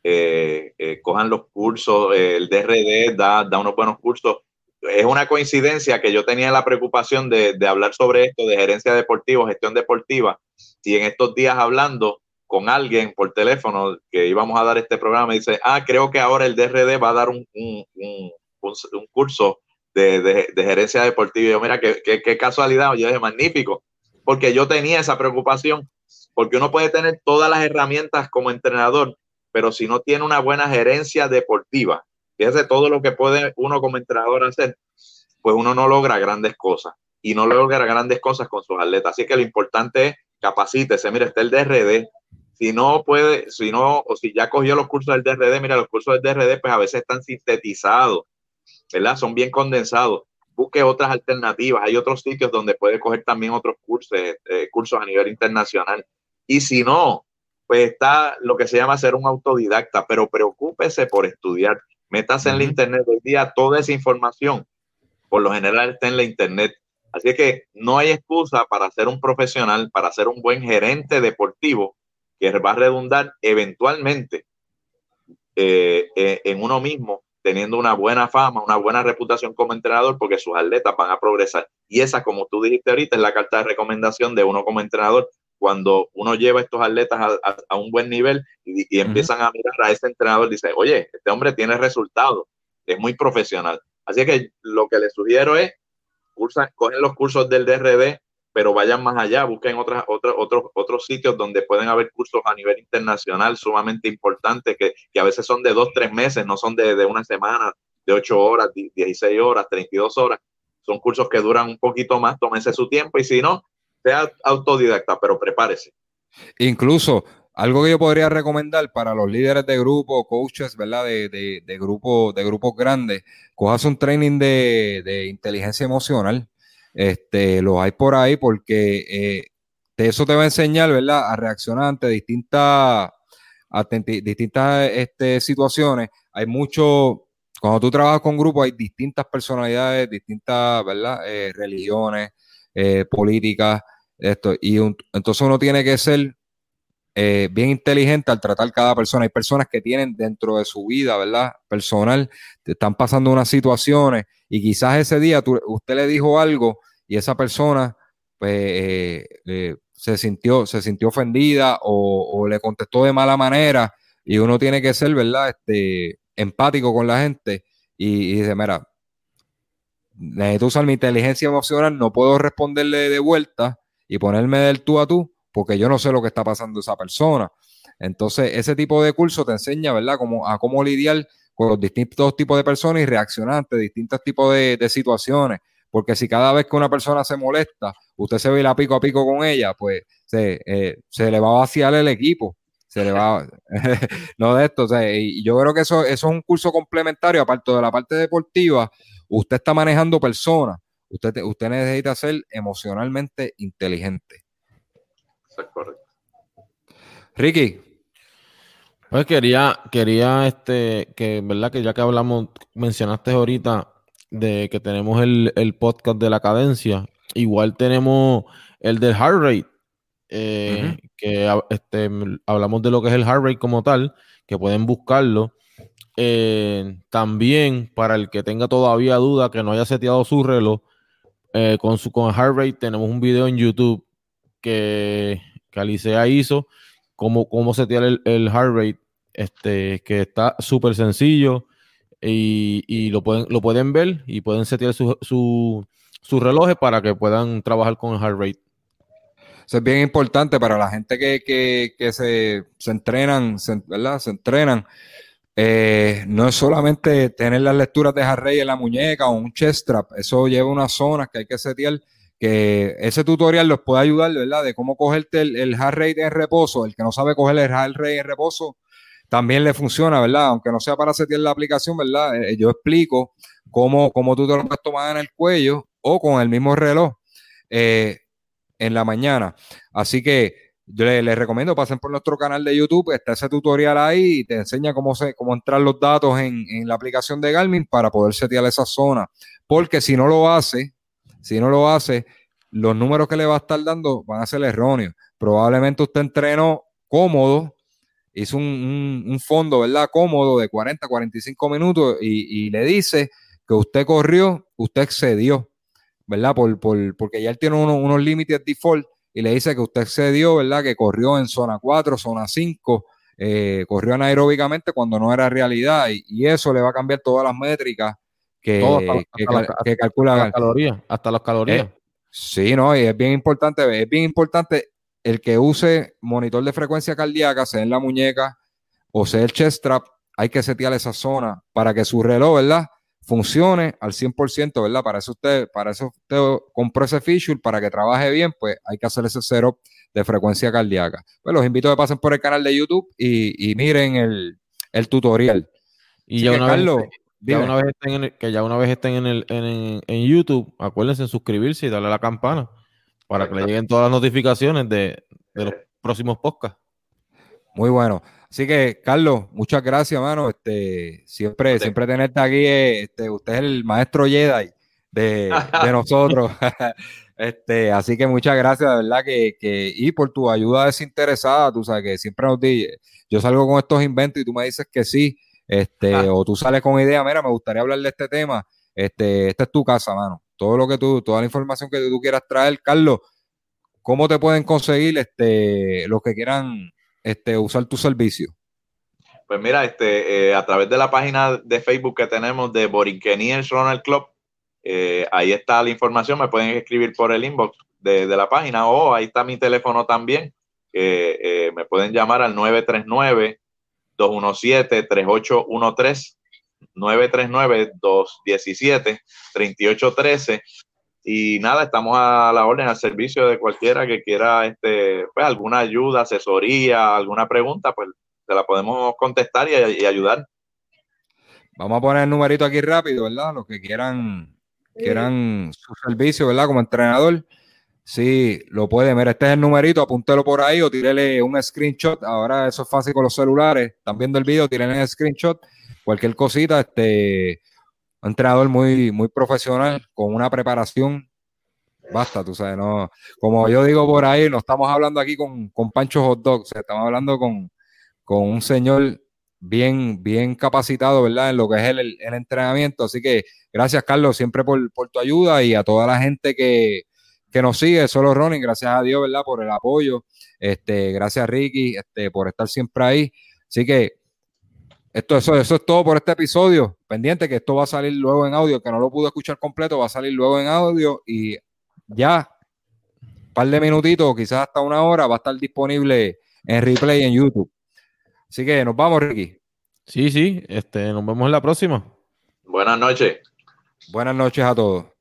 eh, eh, cojan los cursos, el DRD da, da, unos buenos cursos. Es una coincidencia que yo tenía la preocupación de, de hablar sobre esto, de gerencia deportiva, gestión deportiva, y en estos días hablando, con alguien por teléfono que íbamos a dar este programa y dice, ah, creo que ahora el DRD va a dar un, un, un, un curso de, de, gerencia deportiva. Yo, mira, qué, qué, casualidad, yo dije, magnífico, porque yo tenía esa preocupación, porque uno puede tener todas las herramientas como entrenador, pero si no tiene una buena gerencia deportiva, fíjese todo lo que puede uno como entrenador hacer, pues uno no logra grandes cosas y no logra grandes cosas con sus atletas. Así que lo importante es capacítese. Mira, está el DRD, Si no puede, si no, o si ya cogió los cursos del DRD, mira, los cursos del DRD, pues a veces están sintetizados, ¿verdad? Son bien condensados. Busque otras alternativas. Hay otros sitios donde puede coger también otros cursos, eh, cursos a nivel internacional. Y si no, pues está lo que se llama ser un autodidacta, pero preocúpese por estudiar. Métase en la internet hoy día toda esa información. Por lo general está en la internet. Así que no hay excusa para ser un profesional, para ser un buen gerente deportivo que va a redundar eventualmente eh, eh, en uno mismo, teniendo una buena fama, una buena reputación como entrenador, porque sus atletas van a progresar. Y esa, como tú dijiste ahorita, es la carta de recomendación de uno como entrenador cuando uno lleva a estos atletas a, un buen nivel y, empiezan a mirar a ese entrenador, dice, oye, este hombre tiene resultados, es muy profesional. Así que lo que les sugiero es, cursan, cogen los cursos del DRD, pero vayan más allá, busquen otras, otros, otros, otros sitios donde pueden haber cursos a nivel internacional sumamente importantes, que, que a veces son de dos, tres meses, no son de, de una semana, de ocho horas, 16 horas, 32 horas. Son cursos que duran un poquito más, tómense su tiempo y si no, sea autodidacta, pero prepárese. Incluso algo que yo podría recomendar para los líderes de grupo, coaches, ¿verdad? De, de, de, grupo, de grupos grandes, cojas un training de, inteligencia emocional. Este, lo hay por ahí porque eh, eso te va a enseñar, ¿verdad? A reaccionar ante distintas, distintas este, situaciones. Hay mucho, cuando tú trabajas con grupos, hay distintas personalidades, distintas, ¿verdad? Eh, religiones, eh, políticas, esto. Y entonces uno tiene que ser eh, bien inteligente al tratar cada persona. Hay personas que tienen dentro de su vida, ¿verdad? Personal, te están pasando unas situaciones y quizás ese día usted le dijo algo y esa persona pues, eh, se, sintió, se sintió ofendida o, le contestó de mala manera y uno tiene que ser, ¿verdad? Este, empático con la gente y, y dice, mira, necesito usar mi inteligencia emocional, no puedo responderle de vuelta y ponerme del tú a tú, porque yo no sé lo que está pasando esa persona. Entonces, ese tipo de curso te enseña, ¿verdad?, como, a cómo lidiar con los distintos tipos de personas y reaccionar ante distintos tipos de, situaciones. Porque si cada vez que una persona se molesta, usted se ve la pico a pico con ella, pues se, eh, se le va a vaciar el equipo. Se le va, <laughs> no de esto. y yo creo que eso, eso es un curso complementario, aparte de la parte deportiva, usted está manejando personas Usted, usted necesita ser emocionalmente inteligente. Eso es correcto. Ricky. Pues quería, quería este, que, ¿verdad? Que ya que hablamos, mencionaste ahorita de que tenemos el, podcast de la cadencia, igual tenemos el del heart rate, eh, que este, hablamos de lo que es el heart rate como tal, que pueden buscarlo. Eh, también para el que tenga todavía duda que no haya seteado su reloj, eh, con su con heart rate tenemos un video en YouTube que, que Alicea hizo, cómo, cómo setear el, el heart rate, este, que está súper sencillo y, lo, pueden, lo pueden ver y pueden setear sus su, relojes para que puedan trabajar con el heart rate. Es bien importante para la gente que, se, se, entrenan, ¿verdad? Se entrenan eh, no es solamente tener las lecturas de Harry en la muñeca o un chest strap, eso lleva unas zonas que hay que setear, que ese tutorial los puede ayudar, ¿verdad? De cómo cogerte el, el heart rate en reposo, el que no sabe coger el heart rate en reposo, también le funciona, ¿verdad? Aunque no sea para setear la aplicación, ¿verdad? Eh, yo explico cómo, cómo tú te lo puedes tomar en el cuello o con el mismo reloj eh, en la mañana. Así que yo les, recomiendo, pasen por nuestro canal de YouTube, está ese tutorial ahí y te enseña cómo, se, cómo entrar los datos en, la aplicación de Garmin para poder setear esa zona. Porque si no lo hace, si no lo hace, los números que le va a estar dando van a ser erróneos. Probablemente usted entrenó cómodo, hizo un, fondo, ¿verdad? Cómodo de 40, 45 minutos y, le dice que usted corrió, usted excedió, ¿verdad? Por, porque ya él tiene unos límites default y le dice que usted dio, ¿verdad? Que corrió en zona 4, zona 5, eh, corrió anaeróbicamente cuando no era realidad y, eso le va a cambiar todas las métricas que, calcula. Hasta las calorías, hasta las calorías. Eh, sí, no, y es bien importante, es bien importante el que use monitor de frecuencia cardíaca, sea en la muñeca o sea el chest strap, hay que setear esa zona para que su reloj, ¿verdad? funcione al 100%, ¿verdad? Para eso usted, para eso usted compró ese feature, para que trabaje bien, pues hay que hacer ese setup de frecuencia cardíaca. Pues los invito a que pasen por el canal de YouTube y, miren el, tutorial. Y ya una, vez, ya una, vez, estén en el, que ya una vez estén en, el, en, YouTube, acuérdense de suscribirse y darle a la campana para que le lleguen todas las notificaciones de, de los próximos podcasts. Muy bueno. Así que, Carlos, muchas gracias, mano. Este, siempre, siempre tenerte aquí. Este, usted es el maestro Jedi de, de <laughs> nosotros. <laughs> este, así que muchas gracias, de verdad, que, que, y por tu ayuda desinteresada, tú sabes que siempre nos dices, yo salgo con estos inventos y tú me dices que sí, este, ah. o tú sales con idea, mira, me gustaría hablar de este tema. Este, esta es tu casa, mano. Todo lo que tú, toda la información que tú quieras traer, Carlos, ¿cómo te pueden conseguir este, los que quieran este, usar tu servicio? Pues mira, este, eh, a través de la página de Facebook que tenemos de Borinqueniers Ronald Club, eh, ahí está la información, me pueden escribir por el inbox de, la página o ahí está mi teléfono también, eh, me pueden llamar al 939-217-3813, 939-217-3813 y nada, estamos a la orden, al servicio de cualquiera que quiera este, pues, alguna ayuda, asesoría, alguna pregunta, pues se la podemos contestar y, ayudar. Vamos a poner el numerito aquí rápido, ¿verdad? Los que quieran, quieran su servicio, ¿verdad? Como entrenador. Sí, lo puede. Mira, este es el numerito, apúntelo por ahí o tírele un screenshot. Ahora eso es fácil con los celulares. Están viendo el video, tírenle el screenshot. Cualquier cosita, este, un entrenador muy, muy profesional, con una preparación. Basta, tú sabes, no. Como yo digo por ahí, no estamos hablando aquí con, con Pancho Hot Dog, o estamos hablando con, un señor bien, bien capacitado, ¿verdad? En lo que es el, entrenamiento. Así que gracias, Carlos, siempre por, tu ayuda y a toda la gente que, que nos sigue, solo Ronin, gracias a Dios, ¿verdad? Por el apoyo. Este, gracias, Ricky, este, por estar siempre ahí. Así que esto, eso, eso es todo por este episodio. Pendiente que esto va a salir luego en audio, que no lo pude escuchar completo, va a salir luego en audio y ya, un par de minutitos, quizás hasta una hora, va a estar disponible en replay en YouTube. Así que nos vamos, Ricky. Sí, sí, este, nos vemos en la próxima. Buenas noches. Buenas noches a todos.